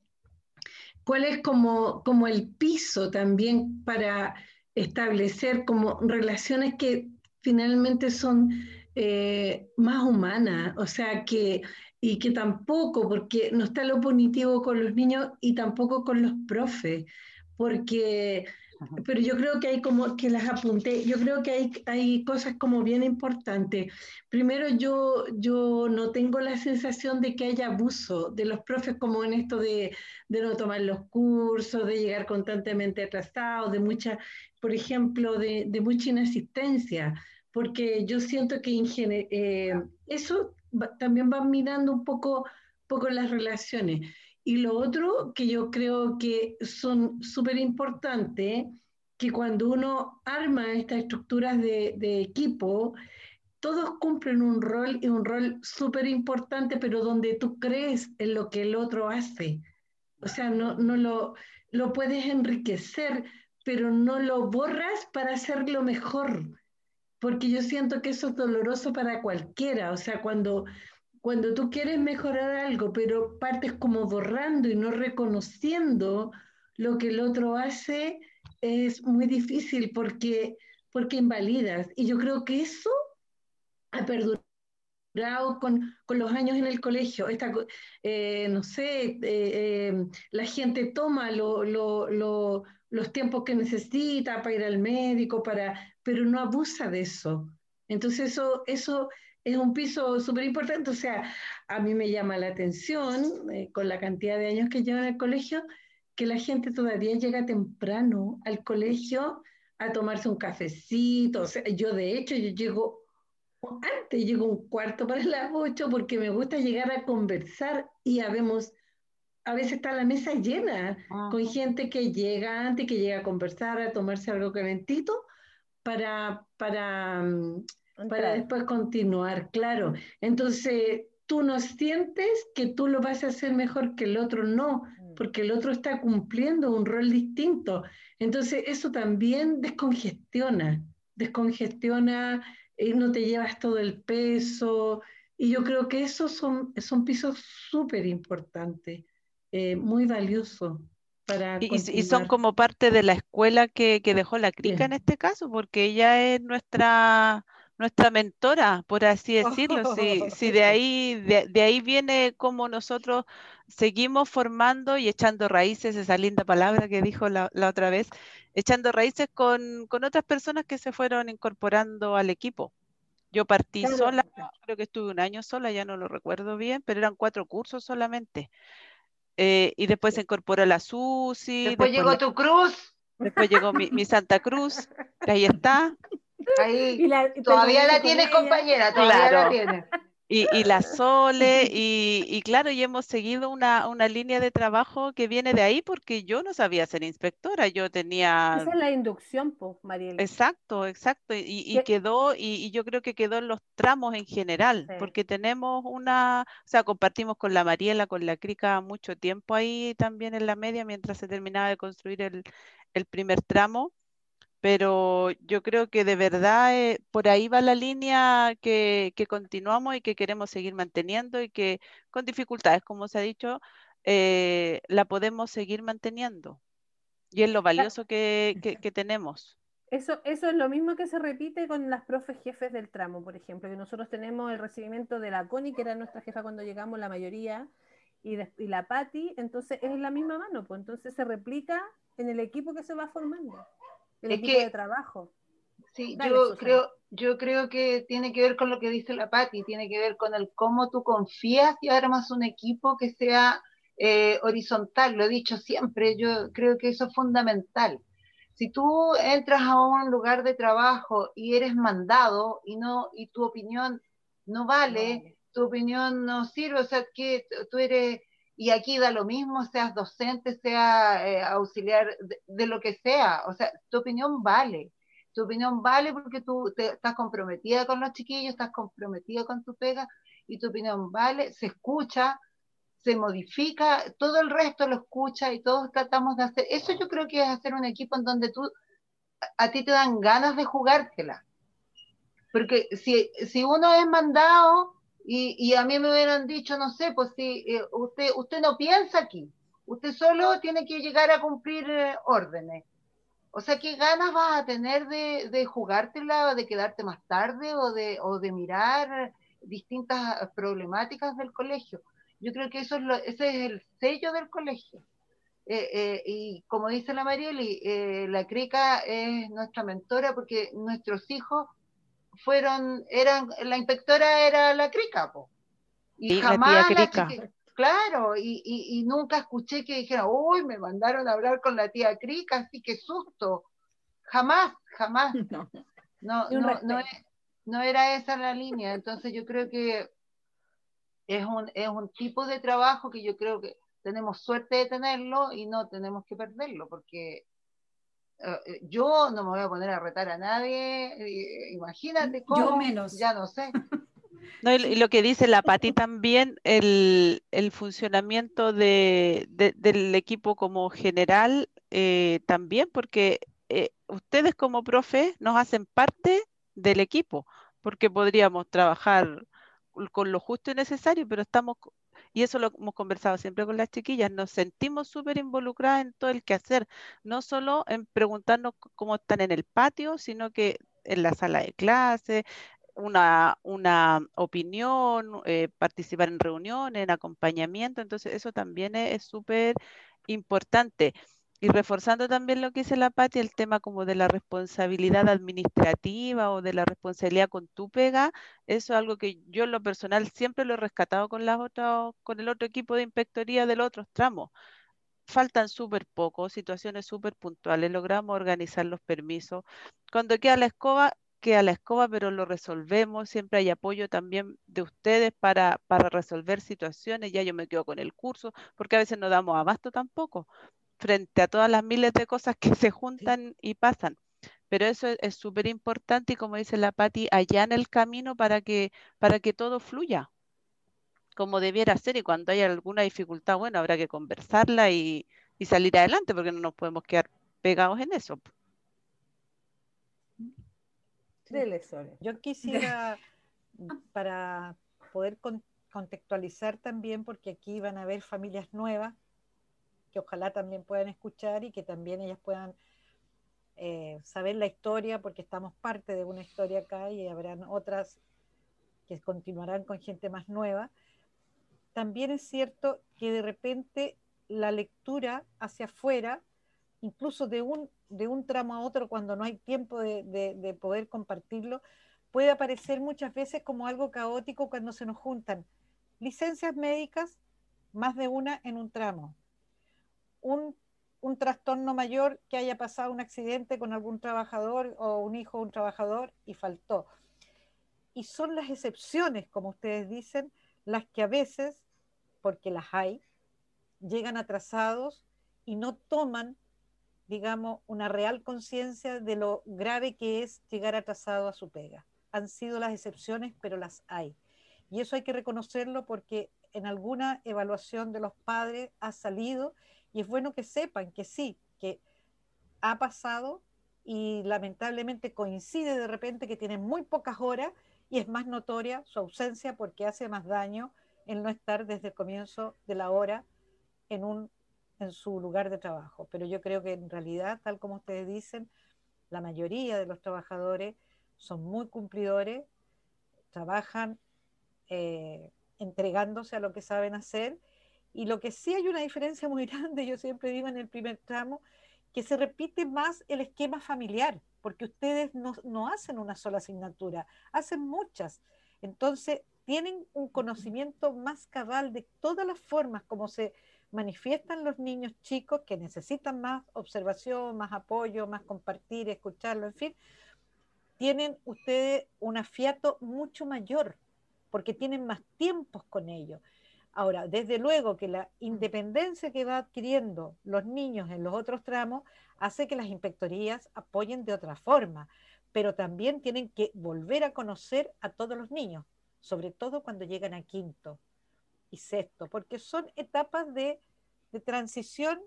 cuál es como, como el piso también para establecer como relaciones que finalmente son eh, más humanas, o sea que y que tampoco, porque no está lo punitivo con los niños y tampoco con los profes, porque pero yo creo que hay como que las apunté, yo creo que hay, hay cosas como bien importantes. Primero, yo, yo no tengo la sensación de que haya abuso de los profes como en esto de, de no tomar los cursos, de llegar constantemente atrasados, de mucha, por ejemplo, de, de mucha inasistencia, porque yo siento que eh, eso también va mirando un poco, poco las relaciones. Y lo otro que yo creo que son súper importantes, que cuando uno arma estas estructuras de, de equipo, todos cumplen un rol y un rol súper importante, pero donde tú crees en lo que el otro hace. O sea, no, no lo, lo puedes enriquecer, pero no lo borras para hacerlo mejor, porque yo siento que eso es doloroso para cualquiera. O sea, cuando, cuando tú quieres mejorar algo, pero partes como borrando y no reconociendo lo que el otro hace, es muy difícil porque, porque invalidas. Y yo creo que eso ha perdurado con, con los años en el colegio. Esta, eh, no sé, eh, eh, la gente toma lo- lo- lo- los tiempos que necesita para ir al médico, para, pero no abusa de eso. Entonces eso, eso es un piso súper importante. O sea, a mí me llama la atención, eh, con la cantidad de años que llevo en el colegio, que la gente todavía llega temprano al colegio a tomarse un cafecito. O sea, yo de hecho, yo llego antes, llego un cuarto para las ocho porque me gusta llegar a conversar y habemos, a veces está la mesa llena con gente que llega antes, que llega a conversar, a tomarse algo calentito para, para, mm, para después continuar, claro. Entonces, tú no sientes que tú lo vas a hacer mejor que el otro, no, porque el otro está cumpliendo un rol distinto. Entonces, eso también descongestiona, descongestiona, y no te llevas todo el peso. Y yo creo que esos son, son pisos súper importantes. eh, muy valioso para y, y, son como parte de la escuela que, que dejó la crica en este caso, porque ella es nuestra nuestra mentora, por así decirlo. Si, si de ahí, de, ahí viene como nosotros seguimos formando y echando raíces, esa linda palabra que dijo la, otra vez, echando raíces con, con, otras personas que se fueron incorporando al equipo. Yo partí sola, creo que estuve un año sola, ya no lo recuerdo bien, pero eran cuatro cursos solamente. Eh, y después se incorporó la Susi. Después, llegó tu cruz. Después llegó mi, mi Santa Cruz, que ahí está. Ahí, todavía la tienes, compañera, todavía la tienes. Y, y, la Sole, y, y, claro, y hemos seguido una, una, línea de trabajo que viene de ahí porque yo no sabía ser inspectora, yo tenía... Esa es la inducción, pues, Mariel. Exacto, exacto, y, quedó, y, yo creo que quedó en los tramos en general, porque tenemos una, o sea, compartimos con la Mariela, con la Crica mucho tiempo ahí también en la media mientras se terminaba de construir el, el primer tramo pero yo creo que de verdad eh, por ahí va la línea que, continuamos y que queremos seguir manteniendo y que con dificultades, como se ha dicho, eh, la podemos seguir manteniendo. Y es lo valioso que, tenemos. Eso, eso es lo mismo que se repite con las profes jefes del tramo, por ejemplo, que nosotros tenemos el recibimiento de la Connie, que era nuestra jefa cuando llegamos, la mayoría, y, y la Patti, entonces es la misma mano, pues entonces se replica en el equipo que se va formando el equipo de trabajo. Sí, yo creo, yo creo que tiene que ver con lo que dice la Patti, tiene que ver con el cómo tú confías y armas un equipo que sea eh, horizontal, lo he dicho siempre, yo creo que eso es fundamental. Si tú entras a un lugar de trabajo y eres mandado y no y tu opinión no vale, tu opinión no sirve, o sea, que tú eres y aquí da lo mismo, seas docente, sea eh, auxiliar, de, lo que sea, o sea, tu opinión vale, tu opinión vale porque tú te, estás comprometida con los chiquillos, estás comprometida con tu pega y tu opinión vale, se escucha, se modifica, todo el resto lo escucha y todos tratamos de hacer, eso yo creo que es hacer un equipo en donde tú, a ti te dan ganas de jugártela. Porque si, si uno es mandado, y, a mí me hubieran dicho, no sé, pues si eh, usted, usted no piensa aquí, usted solo tiene que llegar a cumplir eh, órdenes. O sea, ¿qué ganas vas a tener de, de jugártela, de quedarte más tarde o de, o mirar distintas problemáticas del colegio? Yo creo que eso es lo, ese es el sello del colegio. Eh, y como dice la Marieli, la CRICA es nuestra mentora porque nuestros hijos fueron, eran, la inspectora era la crica, Y jamás claro, y, y, nunca escuché que dijera, uy, me mandaron a hablar con la tía crica, así que susto. Jamás, jamás. No, no, no, no, era esa la línea. Entonces yo creo que es un, es un tipo de trabajo que yo creo que tenemos suerte de tenerlo y no tenemos que perderlo, porque yo no me voy a poner a retar a nadie, eh, imagínate cómo, yo menos. ya no sé. No, y lo que dice la Pati también, el, el funcionamiento de, del equipo como general eh, también, porque ustedes como profe nos hacen parte del equipo, porque podríamos trabajar con lo justo y necesario, pero estamos y eso lo hemos conversado siempre con las chiquillas, nos sentimos súper involucradas en todo el quehacer, no solo en preguntarnos cómo están en el patio, sino que en la sala de clase, una, una opinión, eh, participar en reuniones, en acompañamiento, entonces eso también es súper importante. Y reforzando también lo que dice la Pati, el tema como de la responsabilidad administrativa o de la responsabilidad con tu pega, eso es algo que yo en lo personal siempre lo he rescatado con las otras, con el otro equipo de inspectoría del otro tramo. Faltan súper pocos, situaciones súper puntuales, logramos organizar los permisos. Cuando queda la escoba, queda la escoba, pero lo resolvemos. Siempre hay apoyo también de ustedes para, para resolver situaciones. Ya yo me quedo con el curso, porque a veces no damos abasto tampoco frente a todas las miles de cosas que se juntan y pasan. Pero eso es súper importante y como dice la Patti, allá en el camino para que, para que todo fluya como debiera ser y cuando haya alguna dificultad, bueno, habrá que conversarla y, salir adelante porque no nos podemos quedar pegados en eso. Yo quisiera, para poder contextualizar también, porque aquí van a haber familias nuevas, que ojalá también puedan escuchar y que también ellas puedan eh, saber la historia, porque estamos parte de una historia acá y habrán otras que continuarán con gente más nueva. También es cierto que de repente la lectura hacia afuera, incluso de un, de un tramo a otro, cuando no hay tiempo de, de poder compartirlo, puede aparecer muchas veces como algo caótico cuando se nos juntan licencias médicas, más de una en un tramo, un, un, trastorno mayor que haya pasado un accidente con algún trabajador o un hijo de un trabajador y faltó. Y son las excepciones, como ustedes dicen, las que a veces, porque las hay, llegan atrasados y no toman, digamos, una real conciencia de lo grave que es llegar atrasado a su pega han sido las excepciones, pero las hay. Y eso hay que reconocerlo porque en alguna evaluación de los padres ha salido y es bueno que sepan que sí, que ha pasado y lamentablemente coincide de repente que tienen muy pocas horas y es más notoria su ausencia porque hace más daño el no estar desde el comienzo de la hora en, un, en su lugar de trabajo. Pero yo creo que en realidad, tal como ustedes dicen, la mayoría de los trabajadores son muy cumplidores, trabajan eh, entregándose a lo que saben hacer. Y lo que sí hay una diferencia muy grande, yo siempre digo en el primer tramo, que se repite más el esquema familiar, porque ustedes no, no hacen una sola asignatura, hacen muchas. Entonces, tienen un conocimiento más cabal de todas las formas como se manifiestan los niños chicos que necesitan más observación, más apoyo, más compartir, escucharlo, en fin, tienen ustedes un afiato mucho mayor, porque tienen más tiempos con ellos. Ahora, desde luego que la independencia que va adquiriendo los niños en los otros tramos hace que las inspectorías apoyen de otra forma, pero también tienen que volver a conocer a todos los niños, sobre todo cuando llegan a quinto y sexto, porque son etapas de, de transición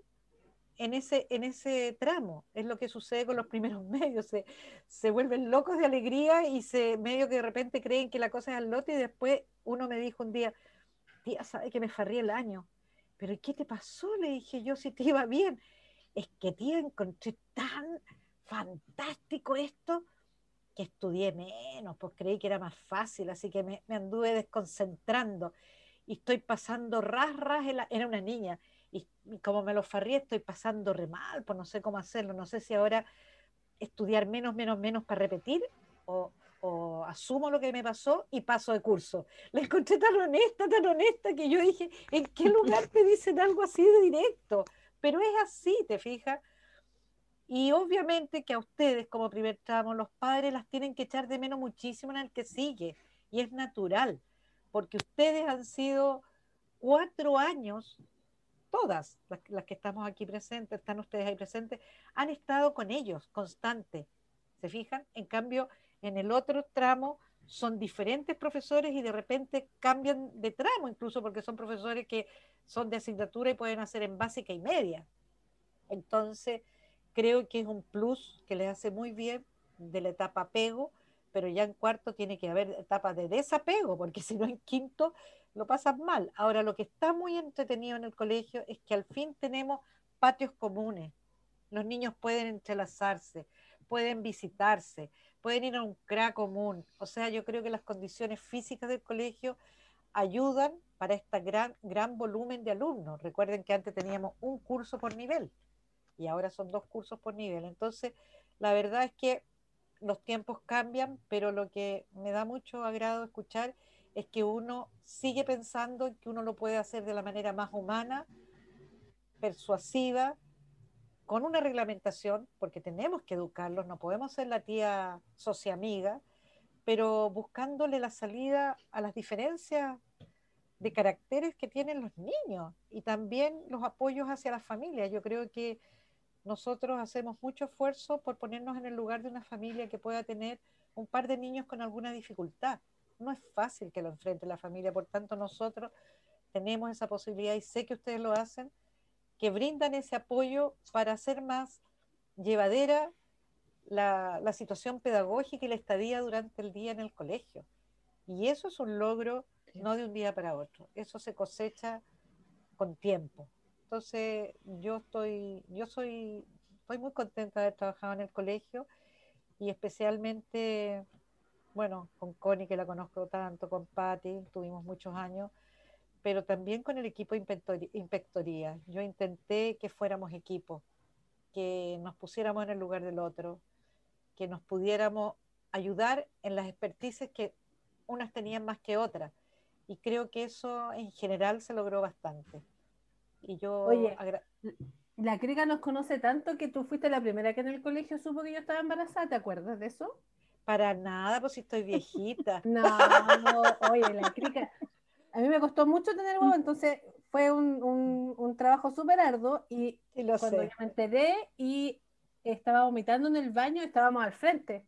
en ese, en ese tramo. Es lo que sucede con los primeros medios. Se, se vuelven locos de alegría y se medio que de repente creen que la cosa es al lote y después uno me dijo un día, tía, ¿sabe que me farrí el año? ¿Pero qué te pasó? Le dije yo, si te iba bien. Es que, tía, encontré tan fantástico esto que estudié menos, pues creí que era más fácil, así que me, anduve desconcentrando y estoy pasando ras, ras, era una niña, y, como me lo farrí estoy pasando re mal, pues no sé cómo hacerlo, no sé si ahora estudiar menos, menos, menos para repetir o, o asumo lo que me pasó y paso de curso. La encontré tan honesta, tan honesta que yo dije, ¿en qué lugar te dicen algo así de directo? Pero es así, ¿te fijas? Y obviamente que a ustedes como primer tramo, los padres las tienen que echar de menos muchísimo en el que sigue. Y es natural, porque ustedes han sido cuatro años todas las, que estamos aquí presentes, están ustedes ahí presentes, han estado con ellos constante. ¿Se fijan? En cambio, en el otro tramo son diferentes profesores y de repente cambian de tramo, incluso porque son profesores que son de asignatura y pueden hacer en básica y media. Entonces, creo que es un plus que les hace muy bien de la etapa apego, pero ya en cuarto tiene que haber etapas de desapego, porque si no en quinto lo pasas mal. Ahora, lo que está muy entretenido en el colegio es que al fin tenemos patios comunes. Los niños pueden entrelazarse, pueden visitarse, pueden ir a un CRA común. O sea, yo creo que las condiciones físicas del colegio ayudan para este gran, gran volumen de alumnos. Recuerden que antes teníamos un curso por nivel y ahora son dos cursos por nivel. Entonces, la verdad es que los tiempos cambian, pero lo que me da mucho agrado escuchar es que uno sigue pensando que uno lo puede hacer de la manera más humana, persuasiva, con una reglamentación, porque tenemos que educarlos, no podemos ser la tía sociamiga, pero buscándole la salida a las diferencias de caracteres que tienen los niños y también los apoyos hacia las familias. Yo creo que nosotros hacemos mucho esfuerzo por ponernos en el lugar de una familia que pueda tener un par de niños con alguna dificultad no es fácil que lo enfrente la familia, por tanto nosotros tenemos esa posibilidad y sé que ustedes lo hacen, que brindan ese apoyo para hacer más llevadera la, situación pedagógica y la estadía durante el día en el colegio. Y eso es un logro no de un día para otro, eso se cosecha con tiempo. Entonces, yo estoy, yo soy, estoy muy contenta de haber trabajado en el colegio y especialmente, bueno, con Connie, que la conozco tanto, con Patti, tuvimos muchos años, pero también con el equipo de inspectoría. Yo intenté que fuéramos equipo, que nos pusiéramos en el lugar del otro, que nos pudiéramos ayudar en las expertices que unas tenían más que otras. Y creo que eso en general se logró bastante. Y yo... Oye, la Crica nos conoce tanto que tú fuiste la primera que en el colegio supo que yo estaba embarazada, ¿te acuerdas de eso? Para nada, pues si estoy viejita. no, no, oye, la Crica... A mí me costó mucho tener huevo, entonces fue un, un, trabajo súper arduo y, cuando yo me enteré y estaba vomitando en el baño, estábamos al frente.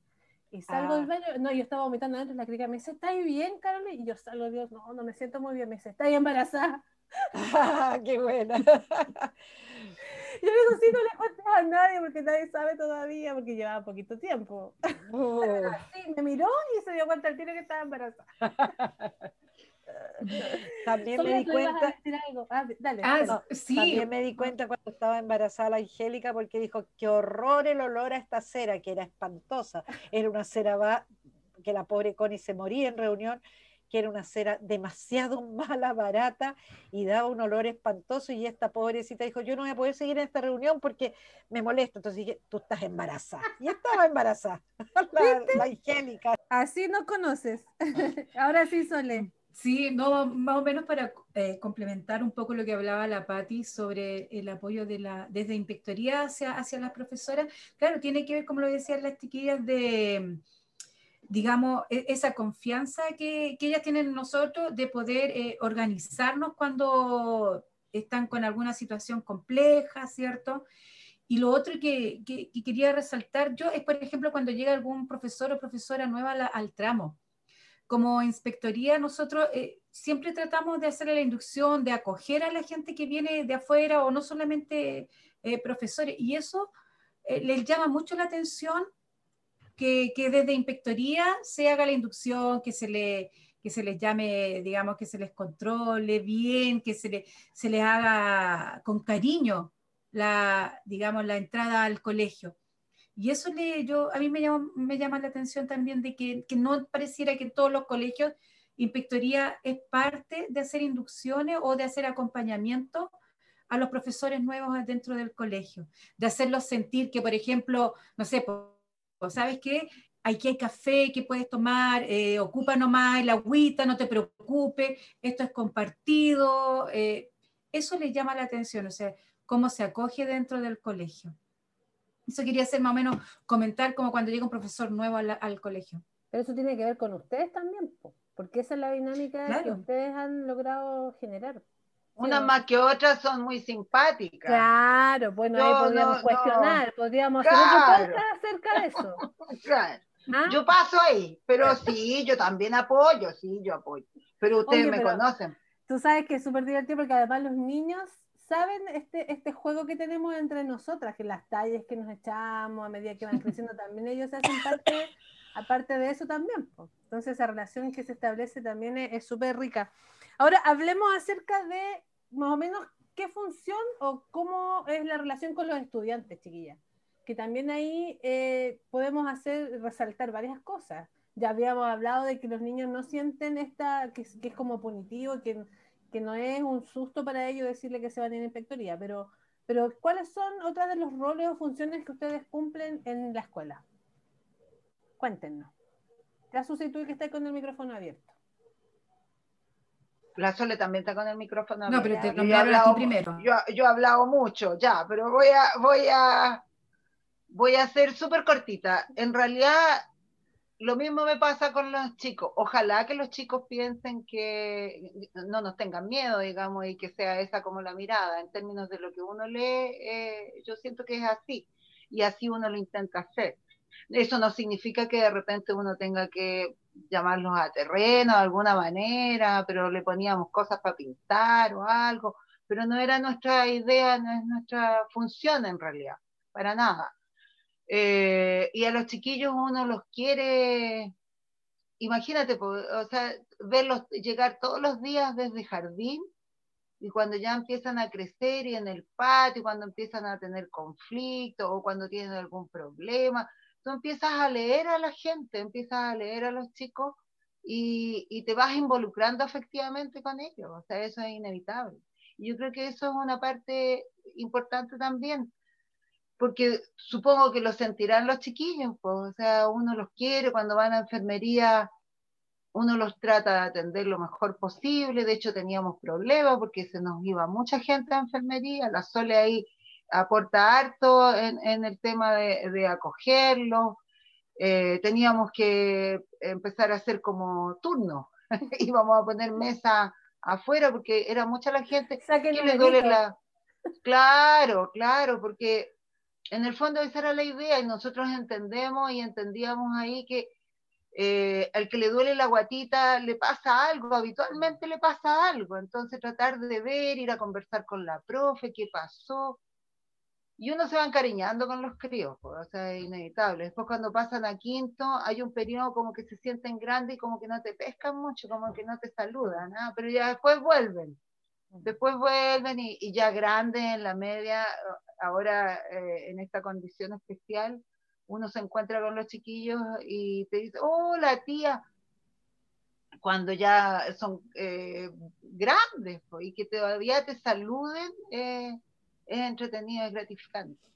Y salgo del ah. baño, no, yo estaba vomitando dentro, la crica me dice, ¿estás bien, Carolina? Y yo salgo, Dios, no, no me siento muy bien, me dice, ¿estás embarazada? ¡Qué buena! yo digo, sí, no le cuentes a nadie porque nadie sabe todavía, porque llevaba poquito tiempo. Oh. Sí, me miró y se dio cuenta el tiro que estaba embarazada. También me di cuenta. Ah, dale, ah, sí. También me di cuenta cuando estaba embarazada la Angélica porque dijo qué horror el olor a esta cera, que era espantosa. Era una cera va, que la pobre Connie se moría en reunión, que era una cera demasiado mala, barata y daba un olor espantoso. Y esta pobrecita dijo: Yo no voy a poder seguir en esta reunión porque me molesta. Entonces dije: Tú estás embarazada. Y estaba embarazada, la, la Angélica. Así no conoces. Ahora sí, Sole. Sí, no, más o menos para eh, complementar un poco lo que hablaba la Patti sobre el apoyo de la, desde inspectoría hacia, hacia las profesoras. Claro, tiene que ver, como lo decían las chiquillas, de, digamos, e, esa confianza que, que ellas tienen en nosotros de poder eh, organizarnos cuando están con alguna situación compleja, ¿cierto? Y lo otro que, que, quería resaltar yo es, por ejemplo, cuando llega algún profesor o profesora nueva al tramo como inspectoría nosotros eh, siempre tratamos de hacer la inducción, de acoger a la gente que viene de afuera o no solamente eh, profesores. Y eso eh, les llama mucho la atención que, que, desde inspectoría se haga la inducción, que se, le, que se les llame, digamos, que se les controle bien, que se, le, se les haga con cariño la, digamos, la entrada al colegio. Y eso le, yo, a mí me llama, me llama la atención también de que, que, no pareciera que en todos los colegios inspectoría es parte de hacer inducciones o de hacer acompañamiento a los profesores nuevos dentro del colegio, de hacerlos sentir que, por ejemplo, no sé, ¿sabes qué? Aquí hay café que puedes tomar, eh, ocupa nomás el agüita, no te preocupes, esto es compartido. Eh, eso les llama la atención, o sea, cómo se acoge dentro del colegio. Eso quería hacer más o menos comentar como cuando llega un profesor nuevo al, colegio. Pero eso tiene que ver con ustedes también, porque esa es la dinámica que ustedes han logrado generar. Unas más que otras son muy simpáticas. Claro, bueno, ahí podríamos cuestionar, podríamos hacer acerca de eso. Claro. ¿Ah? Yo paso ahí, pero sí, yo también apoyo, sí, yo apoyo. Pero ustedes me conocen. Tú sabes que es súper divertido porque además los niños saben este, este juego que tenemos entre nosotras, que las tallas que nos echamos a medida que van creciendo, también ellos hacen parte, aparte de eso también. Entonces esa relación que se establece también es súper rica. Ahora hablemos acerca de más o menos qué función o cómo es la relación con los estudiantes, chiquillas. Que también ahí eh, podemos hacer resaltar varias cosas. Ya habíamos hablado de que los niños no sienten esta, que, que es como punitivo, que que no es un susto para ellos decirle que se van a ir a inspectoría, pero, pero ¿cuáles son otras de los roles o funciones que ustedes cumplen en la escuela? Cuéntenos. Ya sustituí que está con el micrófono abierto. La Sole también está con el micrófono abierto. No, pero te nombraron a ti primero. Yo, yo he hablado mucho, ya, pero voy a, voy a, voy a ser súper cortita. En realidad, lo mismo me pasa con los chicos. Ojalá que los chicos piensen que no nos tengan miedo, digamos, y que sea esa como la mirada. En términos de lo que uno lee, eh, yo siento que es así. Y así uno lo intenta hacer. Eso no significa que de repente uno tenga que llamarlos a terreno de alguna manera, pero le poníamos cosas para pintar o algo. Pero no era nuestra idea, no es nuestra función en realidad, para nada. Eh, y a los chiquillos uno los quiere, imagínate, o sea, verlos llegar todos los días desde jardín Y cuando ya empiezan a crecer y en el patio, cuando empiezan a tener conflictos o cuando tienen algún problema, tú empiezas a leer a la gente, empiezas a leer a los chicos y, y te vas involucrando efectivamente con ellos. O sea, eso es inevitable. Yo creo que eso es una parte importante también, porque supongo que lo sentirán los chiquillos, pues, o sea, uno los quiere cuando van a enfermería, uno los trata de atender lo mejor posible, de hecho teníamos problemas porque se nos iba mucha gente a enfermería, la Sole ahí aporta harto en, en el tema de, de acogerlos, eh, teníamos que empezar a hacer como turno, íbamos a poner mesa afuera porque era mucha la gente que le duele la... Claro, claro, porque en el fondo esa era la idea y nosotros entendemos y entendíamos ahí que eh, al que le duele la guatita le pasa algo, habitualmente le pasa algo, entonces tratar de ver, ir a conversar con la profe, qué pasó, y uno se va encariñando con los críos, o sea, es inevitable. Después cuando pasan a quinto, hay un periodo como que se sienten grandes y como que no te pescan mucho, como que no te saludan, ¿ah? pero ya después vuelven. Después vuelven y, y ya grandes en la media, ahora eh, en esta condición especial, uno se encuentra con los chiquillos y te dice, hola tía, cuando ya son eh, grandes y que todavía te saluden, eh, es entretenido y gratificante.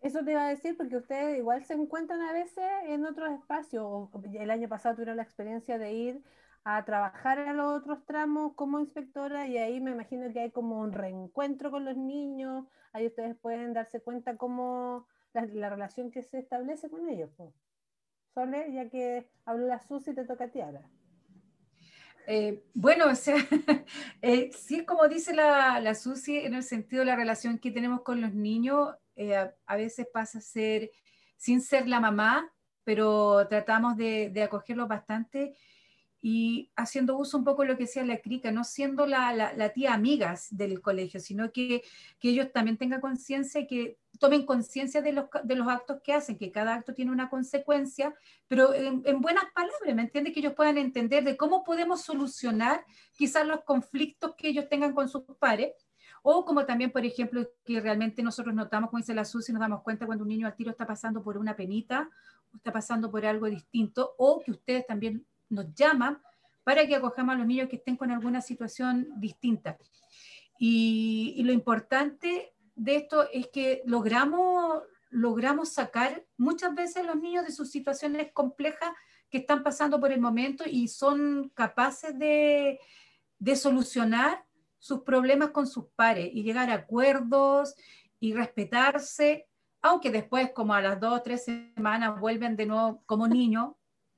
Eso te iba a decir porque ustedes igual se encuentran a veces en otros espacios. El año pasado tuvieron la experiencia de ir a trabajar a los otros tramos como inspectora y ahí me imagino que hay como un reencuentro con los niños, ahí ustedes pueden darse cuenta cómo la, la relación que se establece con ellos. Pues. Sole, ya que habló la Susi, te toca a ti ahora. Eh, bueno, o sea, eh, sí, como dice la, la Susi, en el sentido de la relación que tenemos con los niños, eh, a, a, veces pasa a ser, sin ser la mamá, pero tratamos de, de acogerlos bastante y haciendo uso un poco de lo que decía la crica, no siendo la, la, tía amigas del colegio, sino que, que ellos también tengan conciencia y que tomen conciencia de los, de los actos que hacen, que cada acto tiene una consecuencia, pero en, en buenas palabras, ¿me entiende? Que ellos puedan entender de cómo podemos solucionar quizás los conflictos que ellos tengan con sus pares, o como también, por ejemplo, que realmente nosotros notamos, como dice la Susi, nos damos cuenta cuando un niño al tiro está pasando por una penita, está pasando por algo distinto, o que ustedes también nos llaman para que acojamos a los niños que estén con alguna situación distinta. Y, lo importante de esto es que logramos, logramos sacar muchas veces los niños de sus situaciones complejas que están pasando por el momento y son capaces de, de solucionar sus problemas con sus pares y llegar a acuerdos y respetarse, aunque después como a las dos o tres semanas vuelven de nuevo como niños,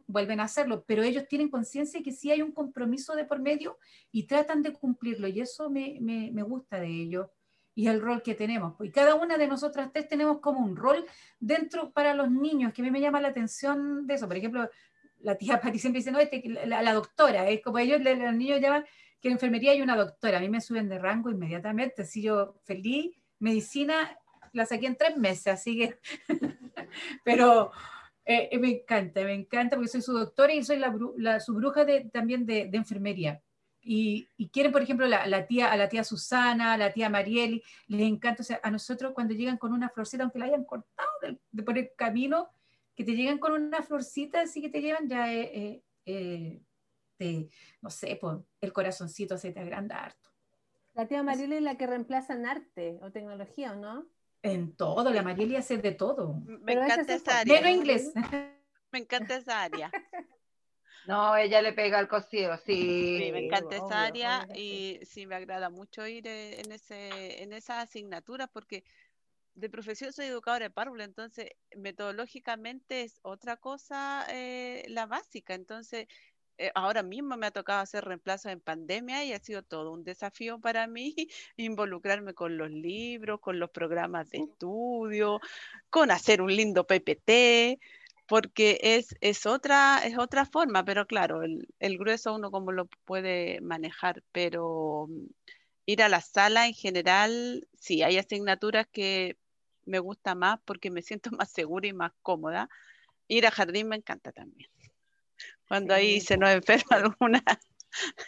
vuelven a hacerlo, pero ellos tienen conciencia que sí hay un compromiso de por medio y tratan de cumplirlo y eso me, me, me gusta de ellos y el rol que tenemos. Y cada una de nosotras tres tenemos como un rol dentro para los niños, que a mí me llama la atención de eso. Por ejemplo, la tía Pati siempre dice, no, este, la, la, doctora, es como ellos, los niños llaman que en enfermería hay una doctora, a mí me suben de rango inmediatamente, si yo feliz, medicina la saqué en tres meses, así que, pero eh, eh, me encanta, me encanta porque soy su doctora y soy la, la su bruja de, también de, de enfermería. Y, y, quieren, por ejemplo, la, la, tía, a la tía Susana, a la tía Marieli, les encanta, o sea, a nosotros cuando llegan con una florcita, aunque la hayan cortado de, de por el camino, que te llegan con una florcita así que te llevan, ya eh, eh, te, no sé, el corazoncito se te agranda harto. La tía Marieli es la que reemplaza en arte o tecnología, ¿o no? En todo, la Marieli hace de todo. Me Pero encanta esa área. Menos inglés. Me encanta esa área. No, ella le pega al cocido, sí. sí me encanta obvio, esa área obvio, y sí me agrada mucho ir en, ese, en esa asignatura porque de profesión soy educadora de párvulo, entonces metodológicamente es otra cosa eh, la básica, entonces eh, ahora mismo me ha tocado hacer reemplazos en pandemia y ha sido todo un desafío para mí involucrarme con los libros, con los programas de estudio, con hacer un lindo PPT, porque es, es, otra, es otra forma, pero claro, el, grueso uno como lo puede manejar, pero mm, ir a la sala en general, sí, hay asignaturas que me gusta más porque me siento más segura y más cómoda. Ir a jardín me encanta también. Cuando sí. ahí se nos enferma alguna,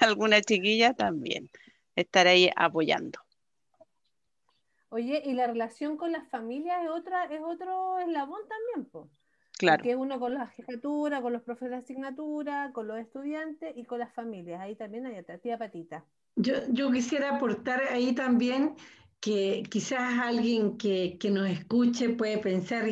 alguna chiquilla también. estar ahí apoyando. Oye, y la relación con las familias es otra, es otro eslabón también, pues. Claro. Que uno con la jefatura, con los profes de asignatura, con los estudiantes y con las familias. Ahí también hay otra tía patita. Yo, yo quisiera aportar ahí también que quizás alguien que, que nos escuche puede pensar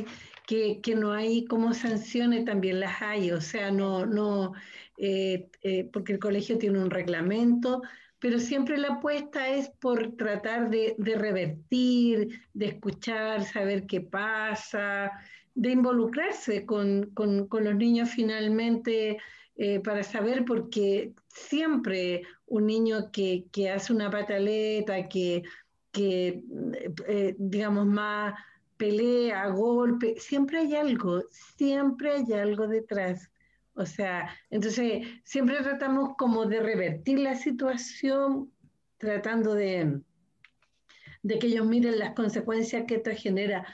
que, no hay como sanciones, también las hay, o sea, no, no, eh, eh, porque el colegio tiene un reglamento, pero siempre la apuesta es por tratar de, revertir, de escuchar, saber qué pasa, de involucrarse con, con, los niños finalmente eh, para saber, porque siempre un niño que, que hace una pataleta, que, que digamos, más pelea, golpe, siempre hay algo, siempre hay algo detrás. O sea, entonces siempre tratamos como de revertir la situación, tratando de, de que ellos miren las consecuencias que esto genera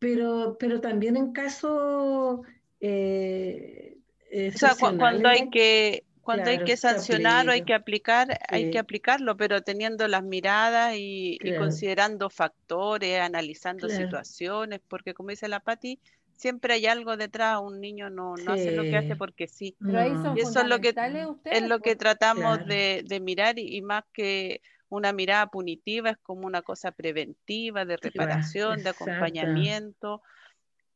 pero, pero también en caso eh, eh, o sea, cuando hay que cuando hay que sancionar o hay que aplicar, hay que aplicarlo, pero teniendo las miradas y, considerando factores, analizando situaciones, porque como dice la Patti, siempre hay algo detrás, un niño no, no hace lo que hace porque sí. y eso es lo que es lo que tratamos de, de, mirar y, más que una mirada punitiva, es como una cosa preventiva, de reparación, de acompañamiento.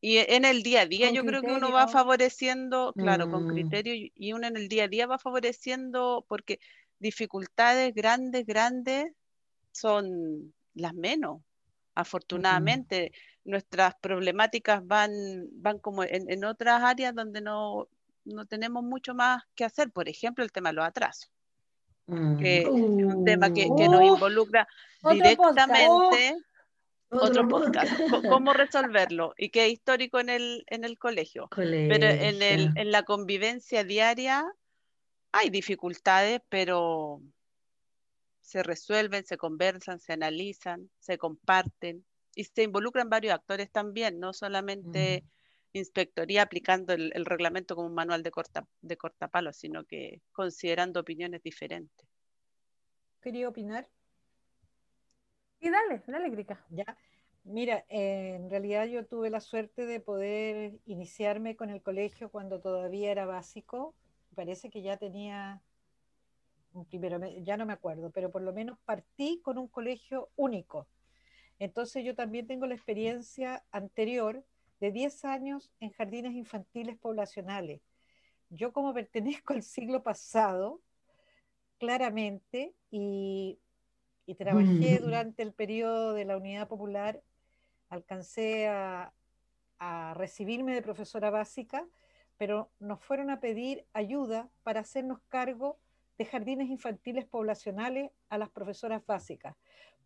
Y en el día a día yo creo que uno va favoreciendo, claro, con mm. criterio, y uno en el día a día va favoreciendo, porque dificultades grandes, grandes son las menos. Afortunadamente, nuestras problemáticas van, van como en, en otras áreas donde no, no tenemos mucho más que hacer. Por ejemplo, el tema de los atrasos que es un tema que, que nos involucra directamente. Otro, podcast. ¿Cómo resolverlo? Y que es histórico en el, en el colegio. Pero en, el, en la convivencia diaria hay dificultades, pero se resuelven, se conversan, se analizan, se comparten y se involucran varios actores también, no solamente inspectoría aplicando el, reglamento como un manual de, corta, de cortapalo, sino que considerando opiniones diferentes. ¿Quería opinar? Y dale, dale, Grica. Ya. Mira, eh, en realidad yo tuve la suerte de poder iniciarme con el colegio cuando todavía era básico. Parece que ya tenía un primero, ya no me acuerdo, pero por lo menos partí con un colegio único. Entonces yo también tengo la experiencia anterior de 10 años en jardines infantiles poblacionales. Yo como pertenezco al siglo pasado, claramente, y, trabajé durante el periodo de la Unidad Popular, alcancé a, recibirme de profesora básica, pero nos fueron a pedir ayuda para hacernos cargo de jardines infantiles poblacionales a las profesoras básicas,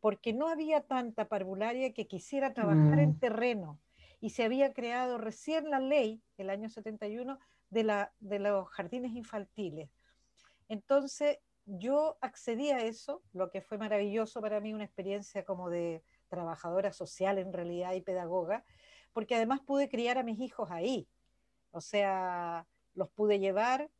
porque no había tanta parvularia que quisiera trabajar en mm. terreno y se había creado recién la ley, el año 71, de, la, de los jardines infantiles. Entonces yo accedí a eso, lo que fue maravilloso para mí, una experiencia como de trabajadora social en realidad y pedagoga, porque además pude criar a mis hijos ahí. O sea, los pude llevar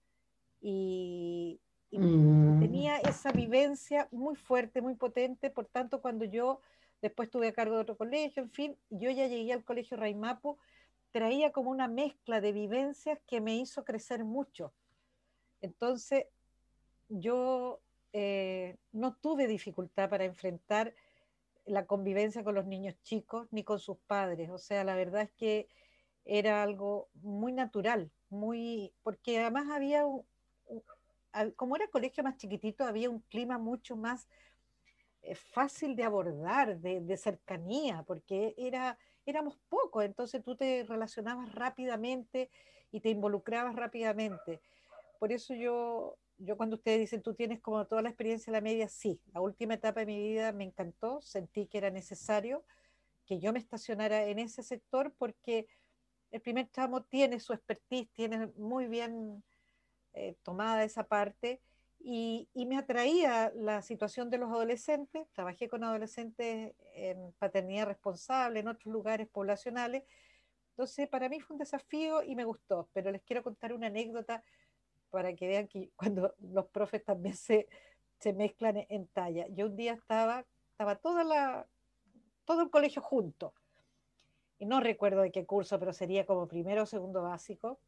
y, mm. tenía esa vivencia muy fuerte, muy potente. Por tanto, cuando yo después estuve a cargo de otro colegio, en fin, yo ya llegué al colegio Raimapu, traía como una mezcla de vivencias que me hizo crecer mucho. Entonces, yo eh, no tuve dificultad para enfrentar la convivencia con los niños chicos ni con sus padres. O sea, la verdad es que era algo muy natural, muy, porque además había, como era colegio más chiquitito, había un clima mucho más fácil de abordar, de, cercanía, porque era, éramos pocos, entonces tú te relacionabas rápidamente y te involucrabas rápidamente. Por eso yo, yo cuando ustedes dicen, tú tienes como toda la experiencia de la media, sí, la última etapa de mi vida me encantó, sentí que era necesario que yo me estacionara en ese sector porque el primer tramo tiene su expertise, tiene muy bien eh, tomada esa parte y, me atraía la situación de los adolescentes. Trabajé con adolescentes en paternidad responsable, en otros lugares poblacionales. Entonces, para mí fue un desafío y me gustó. Pero les quiero contar una anécdota para que vean que cuando los profes también se se mezclan en talla. Yo un día estaba, estaba toda la, todo el colegio junto. Y no recuerdo de qué curso, pero sería como primero o segundo básico.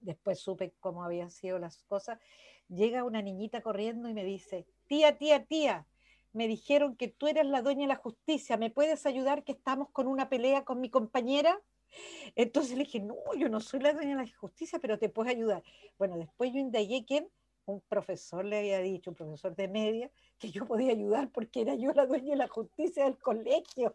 Después supe cómo habían sido las cosas. Llega una niñita corriendo y me dice, tía, tía, tía, me dijeron que tú eres la dueña de la justicia, ¿me puedes ayudar que estamos con una pelea con mi compañera? Entonces le dije, no, yo no soy la dueña de la justicia, pero te puedo ayudar. Bueno, después yo indagué quién, un profesor le había dicho, un profesor de media, que yo podía ayudar porque era yo la dueña de la justicia del colegio.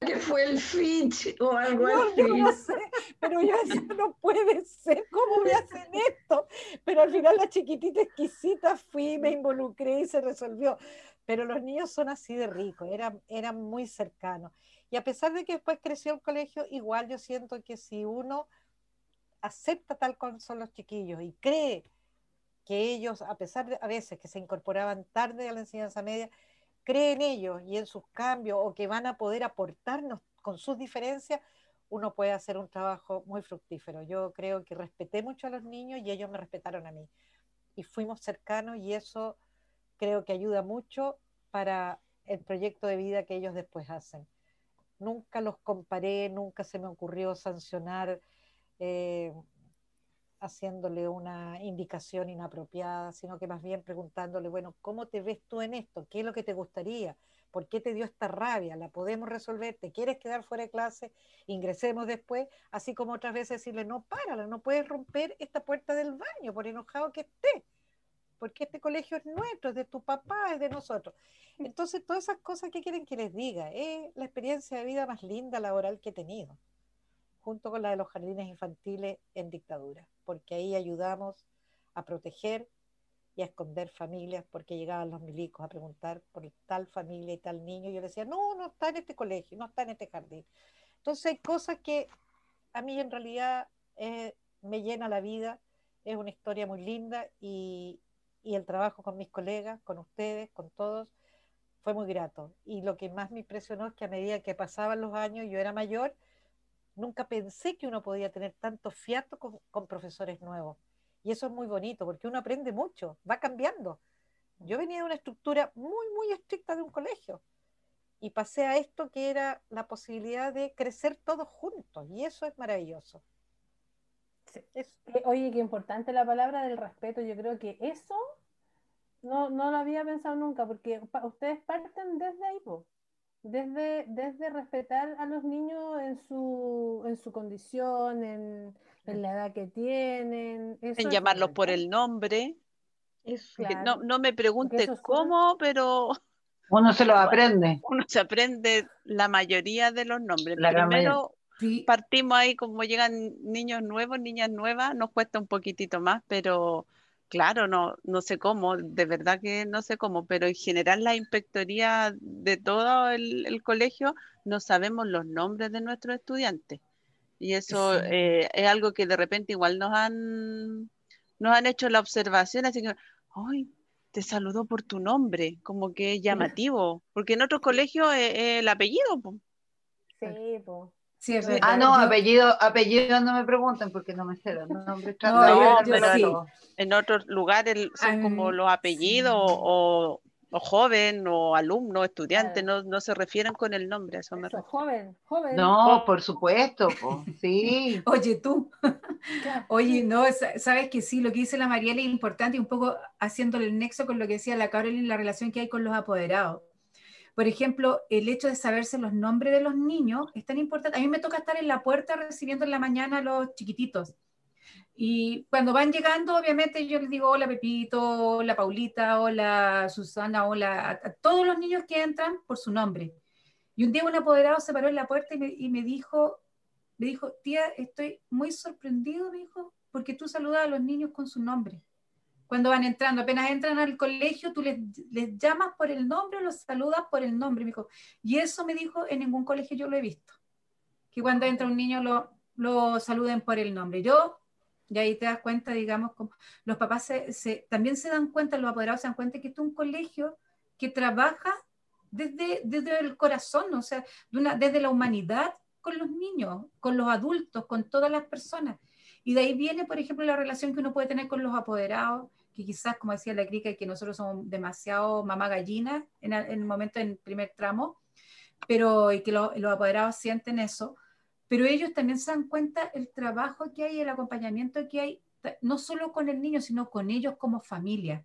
Que fue el Fitch o algo No, así. yo no sé, pero yo decía, no puede ser, ¿cómo me hacen esto? Pero al final la chiquitita exquisita fui, me involucré y se resolvió. Pero los niños son así de ricos, eran, eran muy cercanos. Y a pesar de que después creció el colegio, igual yo siento que si uno acepta tal como son los chiquillos y cree que ellos, a pesar de a veces que se incorporaban tarde a la enseñanza media, cree en ellos y en sus cambios o que van a poder aportarnos con sus diferencias, uno puede hacer un trabajo muy fructífero. Yo creo que respeté mucho a los niños y ellos me respetaron a mí. Y fuimos cercanos y eso creo que ayuda mucho para el proyecto de vida que ellos después hacen. Nunca los comparé, nunca se me ocurrió sancionar eh, haciéndole una indicación inapropiada, sino que más bien preguntándole, bueno, ¿cómo te ves tú en esto? ¿Qué es lo que te gustaría? ¿Por qué te dio esta rabia? ¿La podemos resolver? ¿Te quieres quedar fuera de clase? Ingresemos después, así como otras veces decirle, no, párala, no puedes romper esta puerta del baño, por enojado que esté, porque este colegio es nuestro, es de tu papá, es de nosotros. Entonces, todas esas cosas que quieren que les diga, es la experiencia de vida más linda laboral que he tenido, junto con la de los jardines infantiles en dictadura, porque ahí ayudamos a proteger y a esconder familias, porque llegaban los milicos a preguntar por tal familia y tal niño, y yo decía, no, no está en este colegio, no está en este jardín. Entonces hay cosas que a mí en realidad eh, me llena la vida, es una historia muy linda y, y el trabajo con mis colegas, con ustedes, con todos, fue muy grato. Y lo que más me impresionó es que a medida que pasaban los años, yo era mayor, nunca pensé que uno podía tener tanto fiato con, con, profesores nuevos. Y eso es muy bonito, porque uno aprende mucho, va cambiando. Yo venía de una estructura muy, muy estricta de un colegio y pasé a esto que era la posibilidad de crecer todos juntos, y eso es maravilloso. Sí. Es... Oye, qué importante la palabra del respeto. Yo creo que eso no, no lo había pensado nunca, porque pa ustedes parten desde ahí, po. Desde, desde respetar a los niños en su, en su condición, en, en la edad que tienen. Eso en llamarlos por el nombre. Eso, claro. no, no me pregunte cómo, pero uno se los aprende. Uno se aprende la mayoría de los nombres. La Primero sí. partimos ahí como llegan niños nuevos, niñas nuevas, nos cuesta un poquitito más, pero claro, no, no sé cómo, de verdad que no sé cómo, pero en general la inspectoría de todo el, el colegio no sabemos los nombres de nuestros estudiantes. Y eso sí. eh, es algo que de repente igual nos han, nos han hecho la observación, así que, ¡ay! Te saludó por tu nombre, como que es llamativo, porque en otros colegios es, es el apellido. Po. Sí, po. Sí, es ah, no, yo... apellido, apellido no me preguntan porque no me sé los nombres. No, no pero sí. en otros lugares son um, como los apellidos sí. o, o, joven o alumno, estudiante, no, no se refieren con el nombre. A eso me eso, joven, joven. No, por supuesto, po. sí. Oye, tú. Oye, no, sabes que sí, lo que dice la Mariela es importante y un poco haciéndole el nexo con lo que decía la Carolina, la relación que hay con los apoderados. Por ejemplo, el hecho de saberse los nombres de los niños es tan importante. A mí me toca estar en la puerta recibiendo en la mañana a los chiquititos. Y cuando van llegando, obviamente yo les digo, hola Pepito, hola Paulita, hola Susana, hola a, todos los niños que entran por su nombre. Y un día un apoderado se paró en la puerta y me, y me dijo, me dijo, tía, estoy muy sorprendido, me dijo, porque tú saludas a los niños con su nombre cuando van entrando, apenas entran al colegio, tú les, les llamas por el nombre, los saludas por el nombre, dijo. Y eso me dijo, en ningún colegio yo lo he visto. Que cuando entra un niño lo, lo saluden por el nombre. Yo, y ahí te das cuenta, digamos, como los papás se, se, también se dan cuenta, los apoderados se dan cuenta que esto es un colegio que trabaja desde, desde el corazón, o sea, desde la humanidad con los niños, con los adultos, con todas las personas. Y de ahí viene, por ejemplo, la relación que uno puede tener con los apoderados, que quizás, como decía la Crica, que nosotros somos demasiado mamá gallina en, el momento, en primer tramo, pero y que los apoderados sienten eso, pero ellos también se dan cuenta el trabajo que hay, el acompañamiento que hay, no solo con el niño, sino con ellos como familia.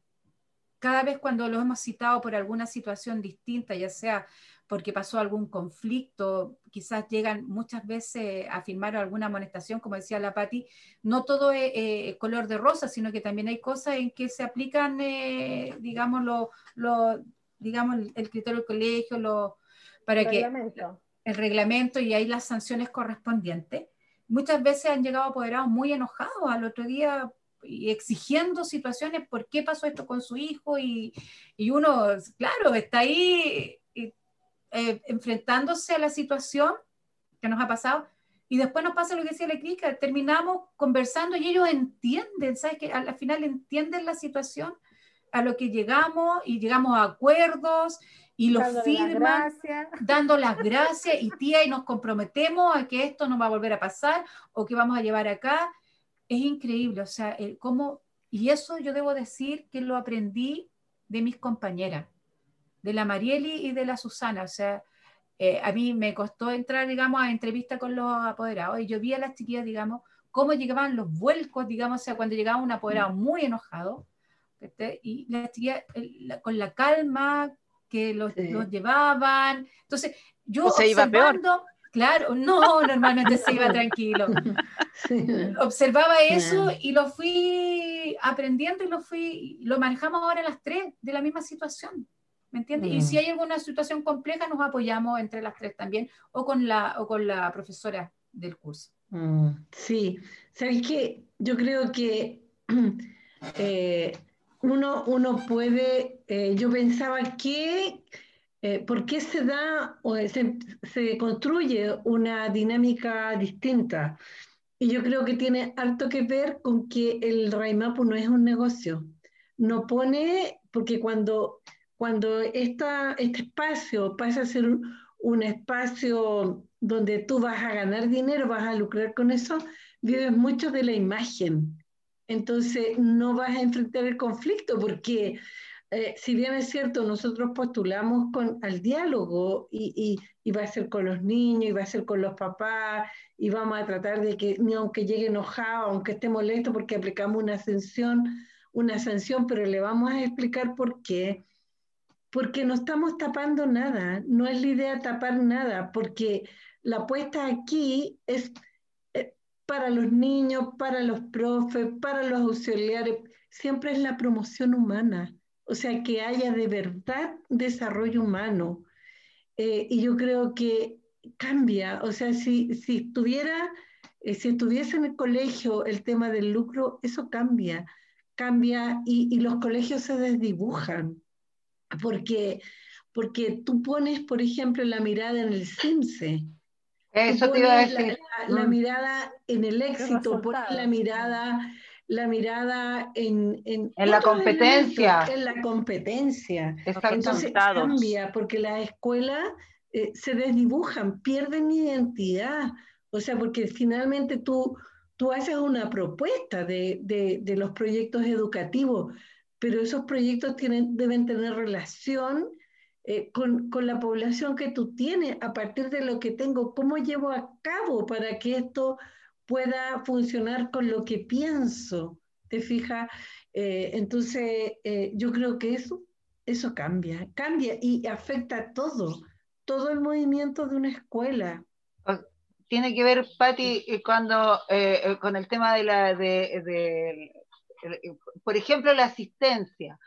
Cada vez cuando los hemos citado por alguna situación distinta, ya sea porque pasó algún conflicto, quizás llegan muchas veces a firmar alguna amonestación, como decía la Patti, no todo es eh, color de rosa, sino que también hay cosas en que se aplican, eh, digamos, lo, lo, digamos, el, criterio del colegio, lo, para el que reglamento. el reglamento y hay las sanciones correspondientes. Muchas veces han llegado apoderados muy enojados al otro día y exigiendo situaciones, ¿por qué pasó esto con su hijo? Y, y uno, claro, está ahí eh, enfrentándose a la situación que nos ha pasado, y después nos pasa lo que decía la crítica, terminamos conversando y ellos entienden, ¿sabes? Que al final entienden la situación a lo que llegamos y llegamos a acuerdos y los firman dando las gracias y tía y nos comprometemos a que esto no va a volver a pasar o que vamos a llevar acá. Es increíble, o sea, el cómo, y eso yo debo decir que lo aprendí de mis compañeras de la Marieli y de la Susana. O sea, eh, a mí me costó entrar, digamos, a entrevista con los apoderados y yo vi a las chiquillas, digamos, cómo llegaban los vuelcos, digamos, o sea, cuando llegaba un apoderado muy enojado, y las chiquillas con la calma que los, llevaban. Entonces, yo se observando, Claro, no, normalmente se iba tranquilo. Observaba eso y lo fui aprendiendo y lo fui, lo manejamos ahora las tres de la misma situación. ¿Me entiendes? Y si mm. hay alguna situación compleja, nos apoyamos entre las tres también, o con la, o con la profesora del curso. Mm, sí, sabes que yo creo que eh, uno, uno puede, eh, yo pensaba que, eh, ¿por qué se da o se, se construye una dinámica distinta? Y yo creo que tiene harto que ver con que el Raimapu no es un negocio. No pone, porque cuando cuando esta, este espacio pasa a ser un, espacio donde tú vas a ganar dinero, vas a lucrar con eso, vives mucho de la imagen. Entonces no vas a enfrentar el conflicto porque eh, si bien es cierto, nosotros postulamos con, al diálogo y, y, va a ser con los niños, y va a ser con los papás, y vamos a tratar de que, ni aunque llegue enojado, aunque esté molesto porque aplicamos una sanción, una sanción, pero le vamos a explicar por qué porque no estamos tapando nada, no es la idea tapar nada, porque la apuesta aquí es eh, para los niños, para los profes, para los auxiliares, siempre es la promoción humana, o sea, que haya de verdad desarrollo humano. Eh, y yo creo que cambia, o sea, si, si estuviera, eh, si estuviese en el colegio el tema del lucro, eso cambia, cambia y, y los colegios se desdibujan porque, porque tú pones, por ejemplo, la mirada en el CIMSE. Eso te iba a decir. La, mm. mirada en el éxito, pones la mirada, la mirada en, en, la competencia. En la competencia. Entonces cambia, porque las escuelas eh, se desdibujan, pierden identidad. O sea, porque finalmente tú, tú haces una propuesta de, de, de los proyectos educativos, pero esos proyectos tienen, deben tener relación eh, con, con, la población que tú tienes, a partir de lo que tengo, cómo llevo a cabo para que esto pueda funcionar con lo que pienso. ¿Te fijas? Eh, entonces, eh, yo creo que eso, eso cambia, cambia y afecta a todo, todo el movimiento de una escuela. Tiene que ver, Patti, cuando con el tema de la, de, de eh, por ejemplo, la asistencia.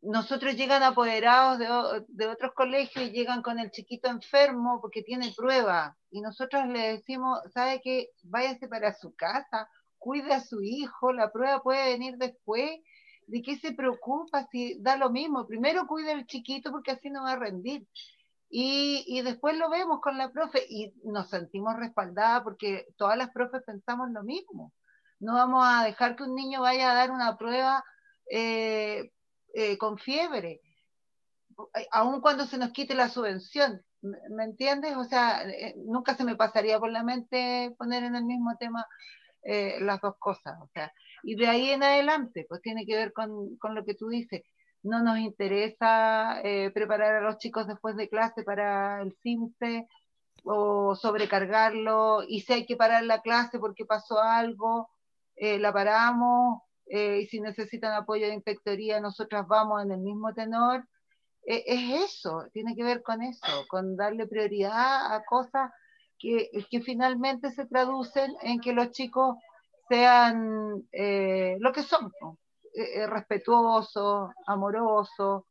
Nosotros llegan apoderados de, otros colegios y llegan con el chiquito enfermo porque tiene prueba. Y nosotros le decimos, ¿sabe qué? Váyase para su casa, cuide a su hijo, la prueba puede venir después. ¿De qué se preocupa si da lo mismo? Primero cuide al chiquito porque así no va a rendir. Y, y, después lo vemos con la profe y nos sentimos respaldadas porque todas las profes pensamos lo mismo. No vamos a dejar que un niño vaya a dar una prueba eh, eh, con fiebre, aun cuando se nos quite la subvención. ¿Me entiendes? O sea, eh, nunca se me pasaría por la mente poner en el mismo tema las dos cosas. O sea, Y de ahí en adelante, pues tiene que ver con, con lo que tú dices. No nos interesa eh, preparar a los chicos después de clase para el CIMSE o sobrecargarlo, y si hay que parar la clase porque pasó algo, eh, la paramos, eh, y si necesitan apoyo de inspectoría, nosotras vamos en el mismo tenor. es eso, tiene que ver con eso, con darle prioridad a cosas que, que finalmente se traducen en que los chicos sean eh, lo que son, eh, eh, respetuosos, amorosos,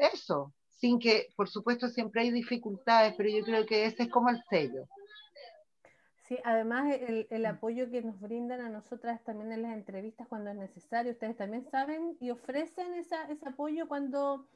eso, sin que, por supuesto, siempre hay dificultades, pero yo creo que ese es como el sello. Sí, además el, el, apoyo que nos brindan a nosotras también en las entrevistas cuando es necesario, ustedes también saben y ofrecen esa, ese apoyo cuando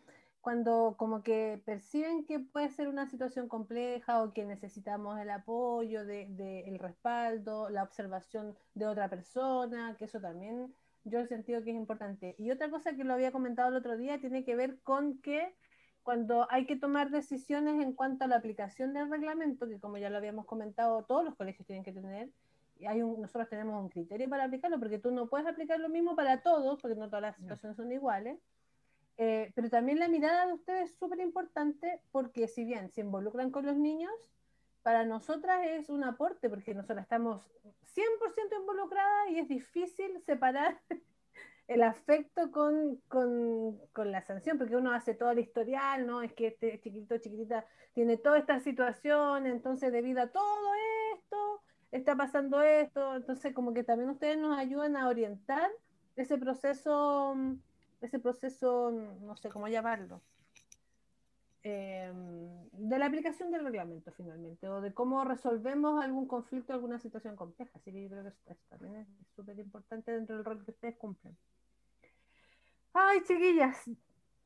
cuando como que perciben que puede ser una situación compleja o que necesitamos el apoyo, de, de, el respaldo, la observación de otra persona, que eso también yo he sentido que es importante. Y otra cosa que lo había comentado el otro día tiene que ver con que cuando hay que tomar decisiones en cuanto a la aplicación del reglamento, que como ya lo habíamos comentado, todos los colegios tienen que tener, y hay un, nosotros tenemos un criterio para aplicarlo, porque tú no puedes aplicar lo mismo para todos, porque no todas las situaciones son iguales. Eh, pero también la mirada de ustedes es súper importante porque si bien se involucran con los niños, para nosotras es un aporte porque nosotras estamos 100% involucradas y es difícil separar el afecto con, con, con, la sanción, porque uno hace todo el historial, ¿no? Es que este chiquito, chiquitita tiene toda esta situación, entonces debido a todo esto, está pasando esto, entonces como que también ustedes nos ayudan a orientar ese proceso ese proceso, no sé cómo llamarlo, em, de la aplicación del reglamento finalmente, o de cómo resolvemos algún conflicto, alguna situación compleja. Así que yo creo que eso también es súper importante dentro del rol que ustedes cumplen. Ay, chiquillas,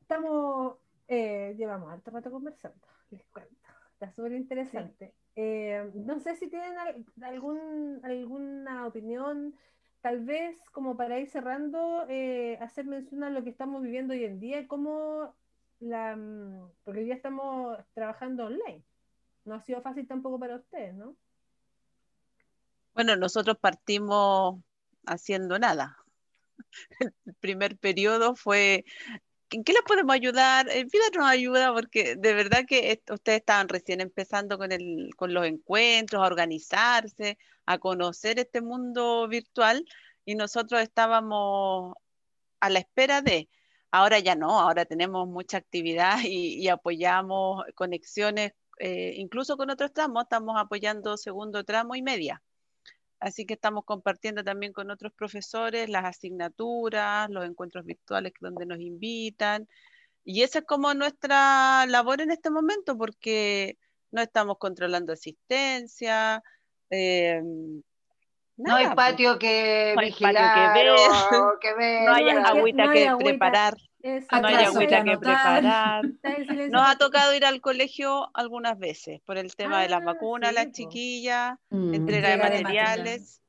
estamos, eh, llevamos harto rato conversando, les cuento. Está súper interesante. Eh, no sé si tienen algún, alguna opinión tal vez como para ir cerrando, eh, hacer mención a lo que estamos viviendo hoy en día, como la, mm, porque día estamos trabajando online. No ha sido fácil tampoco para ustedes, ¿no? Bueno, nosotros partimos haciendo nada. El primer periodo fue, ¿en qué les podemos ayudar? Eh, nos ayuda porque de verdad que ustedes estaban recién empezando con, el, con los encuentros, a organizarse, a conocer este mundo virtual y nosotros estábamos a la espera de, ahora ya no, ahora tenemos mucha actividad y, apoyamos conexiones, eh, incluso con otros tramos, estamos apoyando segundo tramo y media. Así que estamos compartiendo también con otros profesores las asignaturas, los encuentros virtuales donde nos invitan. Y esa es como nuestra labor en este momento, porque no estamos controlando asistencia, eh, no hay patio que no vigilar, que ver, no hay agüita que preparar. No hay agüita que preparar. Nos ha tocado ir al colegio algunas veces por el tema de las ah, vacunas, las chiquillas, mm. entrega, de materiales.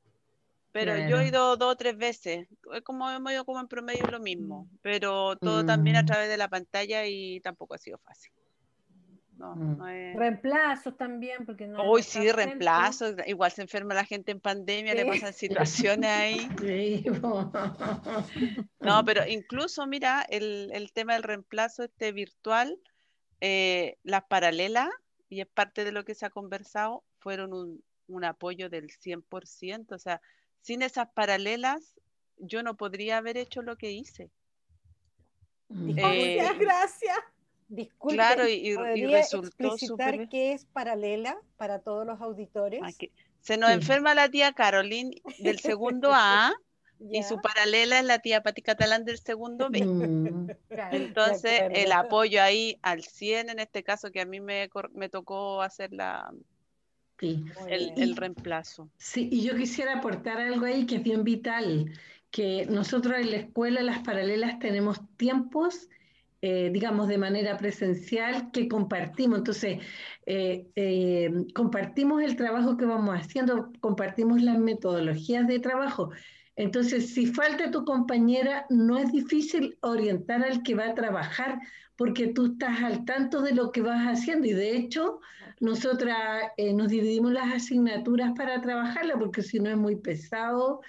pero yo he ido dos o tres veces. Es como hemos ido como en promedio lo mismo, pero todo también a mm. través de la pantalla y tampoco ha sido fácil. Mm. Reemplazos también, porque no. Uy, sí, reemplazos. Igual se enferma la gente en pandemia, le pasan situaciones ahí. no, pero incluso, mira, el, el, tema del reemplazo este virtual, eh, las paralelas, y es parte de lo que se ha conversado, fueron un, un apoyo del 100%. O sea, sin esas paralelas, yo no podría haber hecho lo que hice. Eh, gracias. Disculpe, claro, y, y resultó explicitar qué es paralela para todos los auditores? Se nos enferma la tía Caroline del segundo A y su paralela es la tía Pati Catalán del segundo B. Mm. Entonces, el apoyo ahí al 100 en este caso, que a mí me, me tocó hacer la, el, el, reemplazo. Sí, y yo quisiera aportar algo ahí que es bien vital, que nosotros en la escuela, las paralelas, tenemos tiempos eh, digamos, de manera presencial que compartimos. Entonces, eh, eh, compartimos el trabajo que vamos haciendo, compartimos las metodologías de trabajo. Entonces, si falta tu compañera, no es difícil orientar al que va a trabajar porque tú estás al tanto de lo que vas haciendo. Y de hecho, nosotras nos dividimos las asignaturas para trabajarla porque si no es muy pesado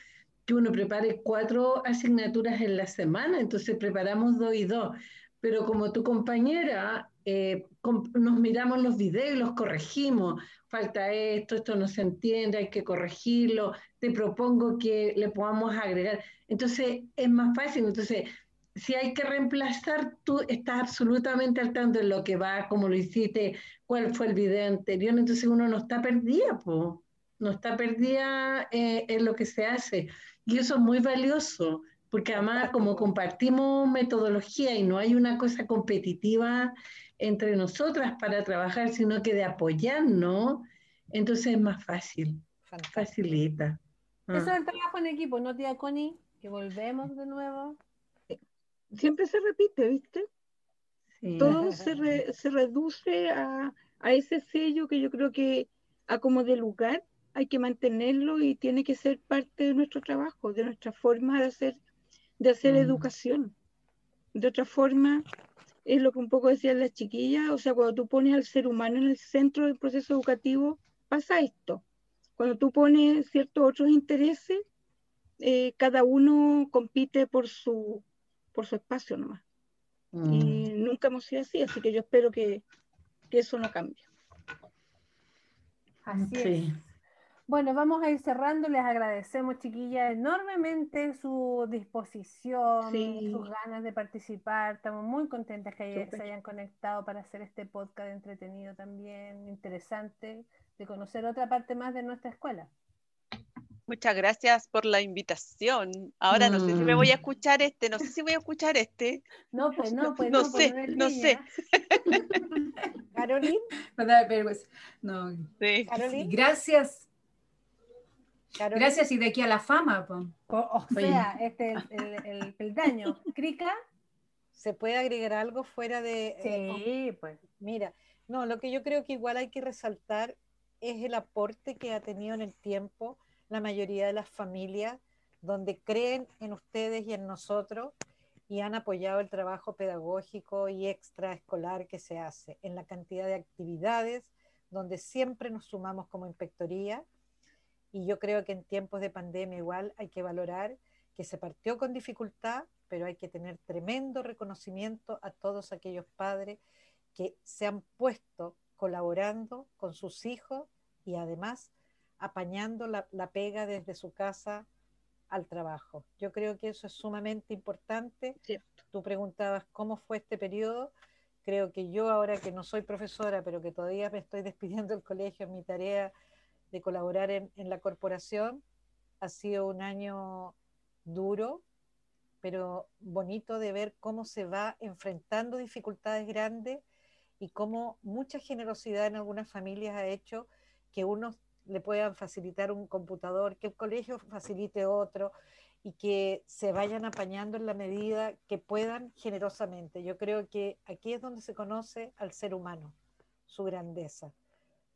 que uno prepare cuatro asignaturas en la semana, entonces preparamos dos y dos. Pero como tu compañera, eh, nos miramos los videos y los corregimos. Falta esto, esto no se entiende, hay que corregirlo. Te propongo que le podamos agregar. Entonces es más fácil. Entonces, si hay que reemplazar, tú estás absolutamente al tanto de lo que va, cómo lo hiciste, cuál fue el video anterior. Entonces uno no está perdida, po. no está perdida eh, en lo que se hace. Y eso es muy valioso, porque además como compartimos metodología y no hay una cosa competitiva entre nosotras para trabajar, sino que de apoyarnos, entonces es más fácil, facilita. Eso es el trabajo en equipo, ¿no, tía Connie? Que volvemos de nuevo. Siempre se repite, ¿viste? Todo se, se reduce a, a, ese sello que yo creo que a como de lugar hay que mantenerlo y tiene que ser parte de nuestro trabajo, de nuestra forma de hacer, de hacer mm. educación. De otra forma, es lo que un poco decían las chiquillas, o sea, cuando tú pones al ser humano en el centro del proceso educativo, pasa esto. Cuando tú pones ciertos otros intereses, eh, cada uno compite por su, por su espacio nomás. Y mm. nunca hemos sido así, así que yo espero que, que eso no cambie. Así es. Bueno, vamos a ir cerrando. Les agradecemos, chiquillas, enormemente su disposición, sus ganas de participar. Estamos muy contentas que se hayan conectado para hacer este podcast entretenido también, interesante, de conocer otra parte más de nuestra escuela. Muchas gracias por la invitación. Ahora no sé si me voy a mm. escuchar este, no sé si voy a escuchar este. No, pues no, pues no. No pues sé, no sé. Carolina. No. Sí. Gracias Gracias y de aquí a la fama. O, sea, este es el, peldaño. ¿Crica? ¿Se puede agregar algo fuera de...? Eh, sí, pues. Mira, no, lo que yo creo que igual hay que resaltar es el aporte que ha tenido en el tiempo la mayoría de las familias donde creen en ustedes y en nosotros y han apoyado el trabajo pedagógico y extraescolar que se hace, en la cantidad de actividades donde siempre nos sumamos como inspectoría y yo creo que en tiempos de pandemia igual hay que valorar que se partió con dificultad, pero hay que tener tremendo reconocimiento a todos aquellos padres que se han puesto colaborando con sus hijos y además apañando la, pega desde su casa al trabajo. Yo creo que eso es sumamente importante. Tú preguntabas cómo fue este periodo. Creo que yo ahora que no soy profesora, pero que todavía me estoy despidiendo del colegio, en mi tarea de colaborar en, la corporación. Ha sido un año duro, pero bonito de ver cómo se va enfrentando dificultades grandes y cómo mucha generosidad en algunas familias ha hecho que unos le puedan facilitar un computador, que el colegio facilite otro y que se vayan apañando en la medida que puedan generosamente. Yo creo que aquí es donde se conoce al ser humano, su grandeza.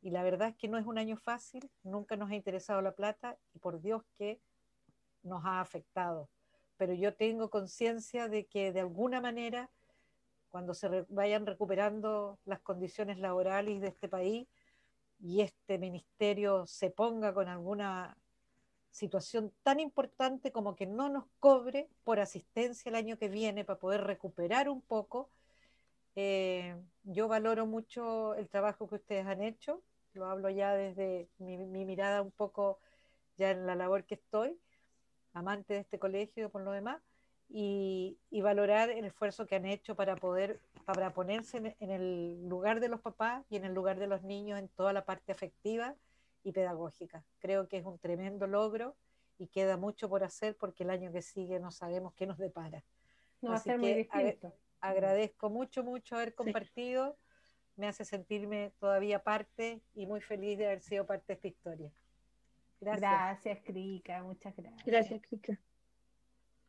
Y la verdad es que no es un año fácil, nunca nos ha interesado la plata y por Dios que nos ha afectado. Pero yo tengo conciencia de que de alguna manera, cuando se vayan recuperando las condiciones laborales de este país y este ministerio se ponga con alguna situación tan importante como que no nos cobre por asistencia el año que viene para poder recuperar un poco, eh, yo valoro mucho el trabajo que ustedes han hecho lo hablo ya desde mi, mirada un poco ya en la labor que estoy, amante de este colegio por lo demás, y, valorar el esfuerzo que han hecho para poder, para ponerse en, el lugar de los papás y en el lugar de los niños en toda la parte afectiva y pedagógica. Creo que es un tremendo logro y queda mucho por hacer porque el año que sigue no sabemos qué nos depara. No va a ser muy agradezco mucho, mucho haber compartido me hace sentirme todavía parte y muy feliz de haber sido parte de esta historia. Gracias. Gracias, Krika, muchas gracias. Gracias, Krika.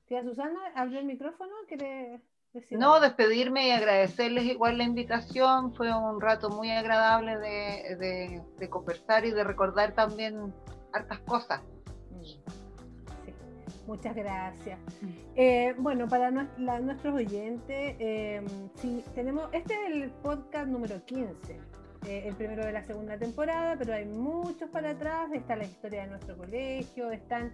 Tía Susana, abrió el micrófono? ¿Quiere decir no, despedirme y agradecerles igual la invitación. Fue un rato muy agradable de, de conversar y de recordar también hartas cosas. Muchas gracias. Mm. Eh, bueno, para nuestros oyentes, em, si tenemos, este es el podcast número 15, eh, el primero de la segunda temporada, pero hay muchos para atrás, está la historia de nuestro colegio, están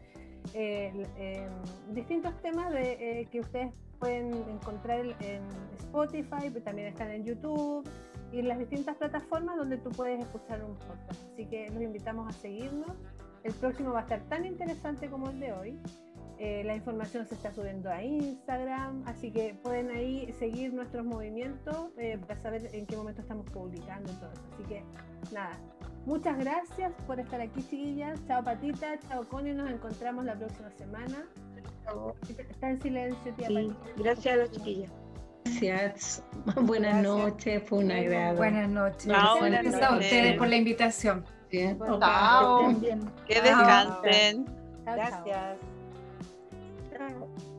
eh, eh, distintos temas de, eh, que ustedes pueden encontrar en Spotify, pero también están en YouTube y en las distintas plataformas donde tú puedes escuchar un podcast. Así que los invitamos a seguirnos. El próximo va a estar tan interesante como el de hoy. Eh, la información se está subiendo a Instagram, así que pueden ahí seguir nuestros movimientos eh, para saber en qué momento estamos publicando y todo eso. Así que nada, muchas gracias por estar aquí, chiquillas. Chao, Patita. Chao, Connie. Nos encontramos la próxima semana. Está en silencio, tía Sí, Patita. gracias a las chiquillas. Gracias. Buenas Gracias. noches, fue un agrado. Buenas noches. Chao, Gracias a ustedes por la invitación. Chao. Bien. Que descansen. chao, chao. Gracias. Chao.